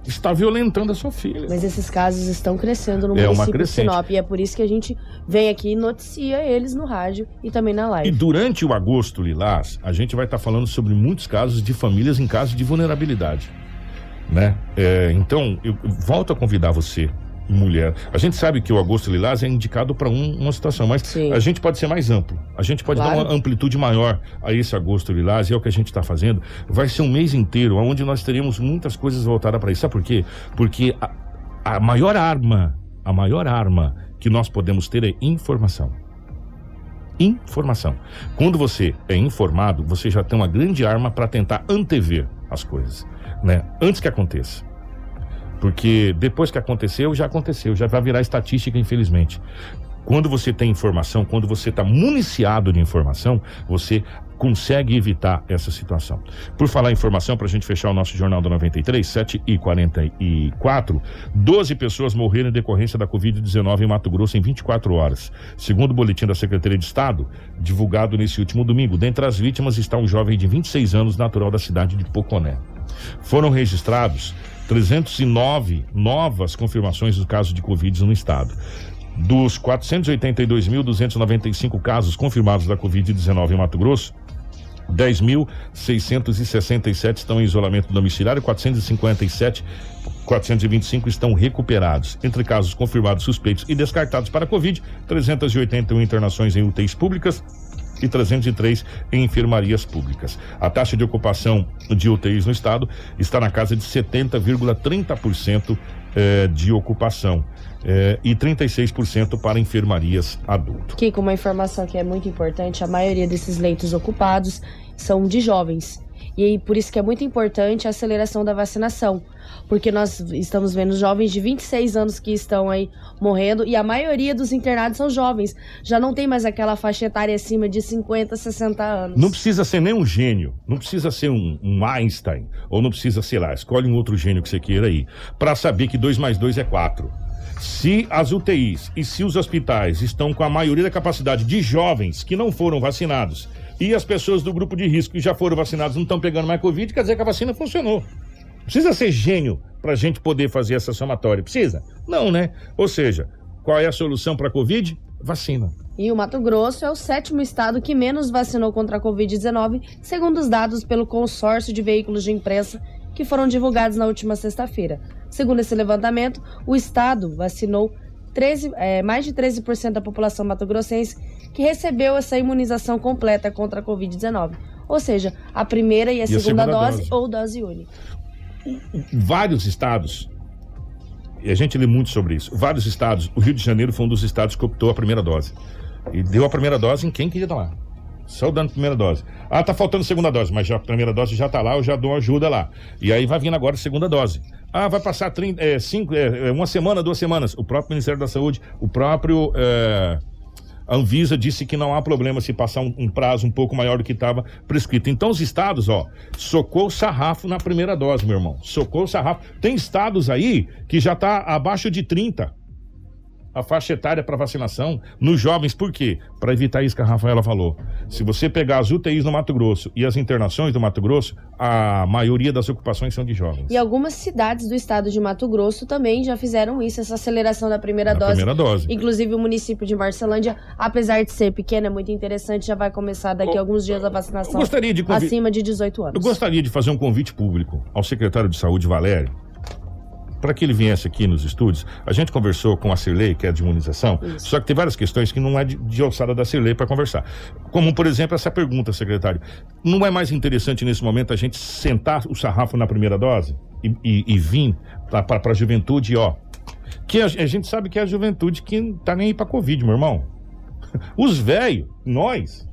Speaker 2: está violentando a sua filha.
Speaker 6: Mas esses casos estão crescendo no
Speaker 2: É
Speaker 6: município de. Sinop. E é por isso que a gente vem aqui e noticia eles no rádio e também na
Speaker 2: E
Speaker 6: live.
Speaker 2: durante o agosto lilás, a gente vai estar falando sobre muitos casos de famílias em caso de vulnerabilidade, né? É, então, eu volto a convidar você, mulher. A gente sabe que o agosto lilás é indicado para uma situação, mas
Speaker 6: Sim.
Speaker 2: a gente pode ser mais amplo. A gente pode dar
Speaker 6: Claro.
Speaker 2: uma amplitude maior a esse agosto lilás e é o que a gente está fazendo. Vai ser um mês inteiro onde nós teremos muitas coisas voltadas para isso. Sabe por quê? Porque a, a maior arma, a maior arma que nós podemos ter é informação informação. Quando você é informado, você já tem uma grande arma para tentar antever as coisas, né? Antes que aconteça. Porque depois que aconteceu, já aconteceu, já vai virar estatística, infelizmente. Quando você tem informação, quando você está municiado de informação, você consegue evitar essa situação. Por falar em informação, para a gente fechar o nosso Jornal do 93, 7 e 44, 12 pessoas morreram em decorrência da Covid-19 em Mato Grosso em 24 horas. Segundo o boletim da Secretaria de Estado, divulgado nesse último domingo, dentre as vítimas está um jovem de 26 anos, natural da cidade de Poconé. Foram registrados 309 novas confirmações do caso de Covid no estado. Dos 482.295 casos confirmados da Covid-19 em Mato Grosso, 10.667 estão em isolamento domiciliário, 457, 425 estão recuperados. Entre casos confirmados, suspeitos e descartados para Covid, 381 internações em UTIs públicas e 303 em enfermarias públicas. A taxa de ocupação de UTIs no estado está na casa de 70,30% eh, de ocupação eh, e 36% para enfermarias adulto.
Speaker 6: Kiko, uma informação que é muito importante: a maioria desses leitos ocupados são de jovens. E por isso que é muito importante a aceleração da vacinação. Porque nós estamos vendo jovens de 26 anos que estão aí morrendo e a maioria dos internados são jovens. Já não tem mais aquela faixa etária acima de 50, 60 anos.
Speaker 2: Não precisa ser nem um gênio, não precisa ser um, um Einstein, ou não precisa, sei lá, escolhe um outro gênio que você queira aí, para saber que 2 mais 2 é 4. Se as UTIs e se os hospitais estão com a maioria da capacidade de jovens que não foram vacinados e as pessoas do grupo de risco que já foram vacinados não estão pegando mais Covid, quer dizer que a vacina funcionou. Precisa ser gênio para a gente poder fazer essa somatória. Precisa? Não, né? Ou seja, qual é a solução para a Covid? Vacina.
Speaker 6: E o Mato Grosso é o sétimo estado que menos vacinou contra a Covid-19, segundo os dados pelo consórcio de veículos de imprensa que foram divulgados na última sexta-feira. Segundo esse levantamento, o estado vacinou 13, é, mais de 13% da população mato-grossense que recebeu essa imunização completa contra a Covid-19. Ou seja, a primeira e a,
Speaker 2: E a
Speaker 6: segunda,
Speaker 2: segunda
Speaker 6: dose,
Speaker 2: dose.
Speaker 6: ou dose única.
Speaker 2: vários estados, e a gente lê muito sobre isso, vários estados, o Rio de Janeiro foi um dos estados que optou a primeira dose. E deu a primeira dose em quem queria dar lá. Só dando a primeira dose. Ah, tá faltando segunda dose, mas já a primeira dose já tá lá, eu já dou ajuda lá. E aí vai vindo agora a segunda dose. Ah, vai passar 30, é, cinco, é, é, uma semana, duas semanas. O próprio Ministério da Saúde, o próprio. é, Anvisa disse que não há problema se passar um, um prazo um pouco maior do que estava prescrito. Então, os estados, ó, socou o sarrafo na primeira dose, meu irmão. Socou o sarrafo. Tem estados aí que já está abaixo de 30 a faixa etária para vacinação nos jovens. Por quê? Para evitar isso que a Rafaela falou. Se você pegar as UTIs no Mato Grosso e as internações do Mato Grosso, a maioria das ocupações são de jovens.
Speaker 6: E algumas cidades do estado de Mato Grosso também já fizeram isso, essa aceleração da primeira
Speaker 2: Na
Speaker 6: dose.
Speaker 2: primeira dose.
Speaker 6: Inclusive o município de Marcelândia, apesar de ser pequeno, é muito interessante, já vai começar daqui a alguns dias a vacinação
Speaker 2: gostaria de convi-
Speaker 6: acima de 18 anos.
Speaker 2: Eu gostaria de fazer um convite público ao secretário de Saúde, Valério, para que ele viesse aqui nos estúdios. A gente conversou com a Cirlei, que é de imunização,
Speaker 6: Isso.
Speaker 2: só que tem várias questões que não é de, de alçada da Cirlei para conversar. Como, por exemplo, essa pergunta, secretário. Não é mais interessante nesse momento a gente sentar o sarrafo na primeira dose e, e, e vir para a juventude, ó. Que a, a gente sabe que é a juventude que não tá nem aí para Covid, meu irmão. Os velhos, nós,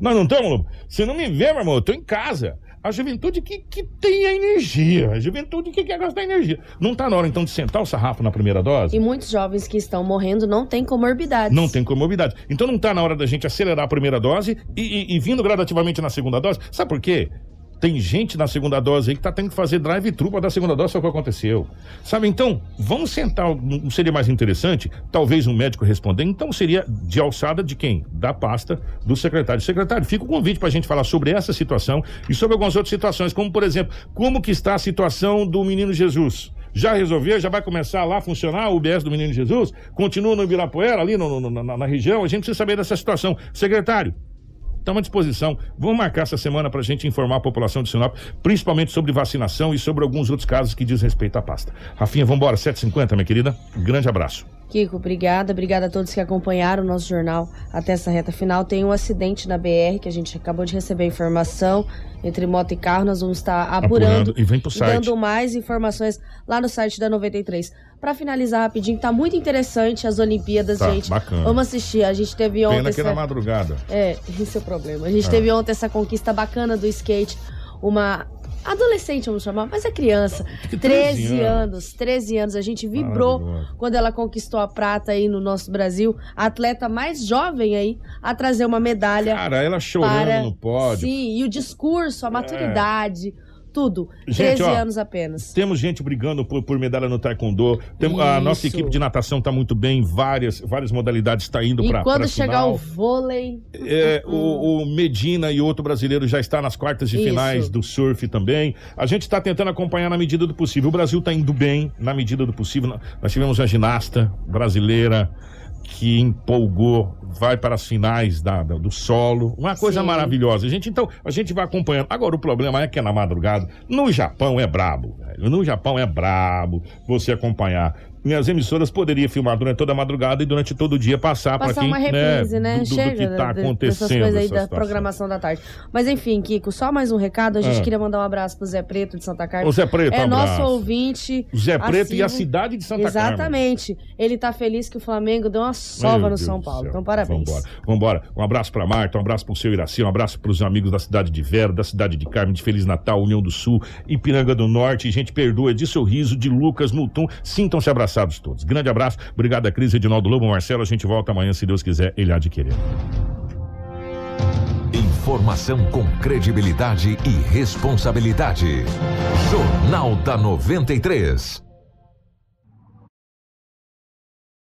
Speaker 2: nós não estamos? Você não me vê, meu irmão, eu tô em casa. A juventude que, que tem a energia, a juventude que quer gastar energia. Não tá na hora, então, de sentar o sarrafo na primeira dose?
Speaker 6: E muitos jovens que estão morrendo não têm comorbidades.
Speaker 2: Não tem comorbidade. Então não tá na hora da gente acelerar a primeira dose e, e- e vindo gradativamente na segunda dose. Sabe por quê? Tem gente na segunda dose aí que tá tendo que fazer drive-thru pra dar a segunda dose, foi o que aconteceu. Sabe, então, vamos sentar, não seria mais interessante? Talvez um médico responder, então seria de alçada de quem? Da pasta do secretário. Secretário, fica o convite pra gente falar sobre essa situação e sobre algumas outras situações, como por exemplo, como que está a situação do menino Jesus? Já resolveu? Já vai começar lá a funcionar o UBS do Menino Jesus? Continua no Ibirapuera, ali no- no- na, na região? A gente precisa saber dessa situação. Secretário, Estamos à disposição. Vamos marcar essa semana para a gente informar a população de Sinop, principalmente sobre vacinação e sobre alguns outros casos que diz respeito à pasta. Rafinha, vamos embora, 7h50, minha querida. Grande abraço.
Speaker 6: Kiko, obrigada. Obrigada a todos que acompanharam o nosso jornal até essa reta final. Tem um acidente na BR que a gente acabou de receber informação entre moto e carro. Nós vamos estar apurando,
Speaker 2: Apurando e vem pro site.
Speaker 6: dando mais informações lá no site da 93. Para finalizar rapidinho, tá muito interessante as Olimpíadas,
Speaker 2: Tá,
Speaker 6: gente.
Speaker 2: bacana.
Speaker 6: Vamos assistir. A gente teve ontem.
Speaker 2: Pena que é
Speaker 6: essa-
Speaker 2: na madrugada.
Speaker 6: É, esse é o problema. A gente
Speaker 2: Ah.
Speaker 6: teve ontem essa conquista bacana do skate. Uma adolescente, vamos chamar, mas é criança.
Speaker 2: Que
Speaker 6: 13
Speaker 2: 13
Speaker 6: anos, 13 anos. A gente vibrou quando ela conquistou a prata aí no nosso Brasil. A atleta mais jovem aí a trazer uma medalha
Speaker 2: Cara, ela chorando
Speaker 6: para.
Speaker 2: no pódio. É.
Speaker 6: Sim, e o discurso, a maturidade, tudo.
Speaker 2: Gente,
Speaker 6: 13
Speaker 2: ó,
Speaker 6: anos apenas.
Speaker 2: Temos gente brigando por, por medalha no taekwondo. A nossa equipe de natação está muito bem. Várias, várias modalidades está indo
Speaker 6: E
Speaker 2: para
Speaker 6: quando chegar
Speaker 2: final.
Speaker 6: o vôlei,
Speaker 2: É, o, o Medina e outro brasileiro já está nas quartas de
Speaker 6: Isso.
Speaker 2: finais do surf também. A gente está tentando acompanhar na medida do possível. O Brasil está indo bem na medida do possível. Nós tivemos uma ginasta brasileira que empolgou, vai para as finais da, da- do solo. Uma coisa
Speaker 6: Sim.
Speaker 2: maravilhosa. Gente, então, a gente vai acompanhando. Agora, o problema é que é na madrugada. No Japão é brabo, velho. No Japão é brabo você acompanhar. Minhas emissoras poderiam filmar durante toda a madrugada e durante todo o dia passar para
Speaker 6: passar
Speaker 2: quem
Speaker 6: uma reprise, né?
Speaker 2: do, do,
Speaker 6: Chega
Speaker 2: do que está acontecendo.
Speaker 6: coisas aí da programação da tarde. Mas enfim, Kiko, só mais um recado. A gente
Speaker 2: Ah.
Speaker 6: queria mandar um abraço pro Zé Preto de Santa Carmen.
Speaker 2: Ô, Zé Preto,
Speaker 6: é
Speaker 2: um
Speaker 6: nosso
Speaker 2: abraço.
Speaker 6: ouvinte.
Speaker 2: O Zé Preto e a
Speaker 6: assíduo.
Speaker 2: cidade de Santa Carmen.
Speaker 6: Exatamente. Ele tá feliz que o Flamengo deu uma sova
Speaker 2: Meu
Speaker 6: no
Speaker 2: Deus
Speaker 6: São Paulo. Então, parabéns.
Speaker 2: Vambora, vambora. Um abraço pra Marta, um abraço pro seu Iraci, um abraço pros amigos da cidade de Vera, da cidade de Carmen, de Feliz Natal, União do Sul, Ipiranga do Norte, gente perdoa, de Sorriso, de Lucas, Mutum. Sintam-se abraçados todos. Grande abraço. Obrigado a Cris, Edinaldo Lobo, Marcelo. A gente volta amanhã, se Deus quiser, ele há de querer.
Speaker 3: Informação com credibilidade e responsabilidade. Jornal da 93.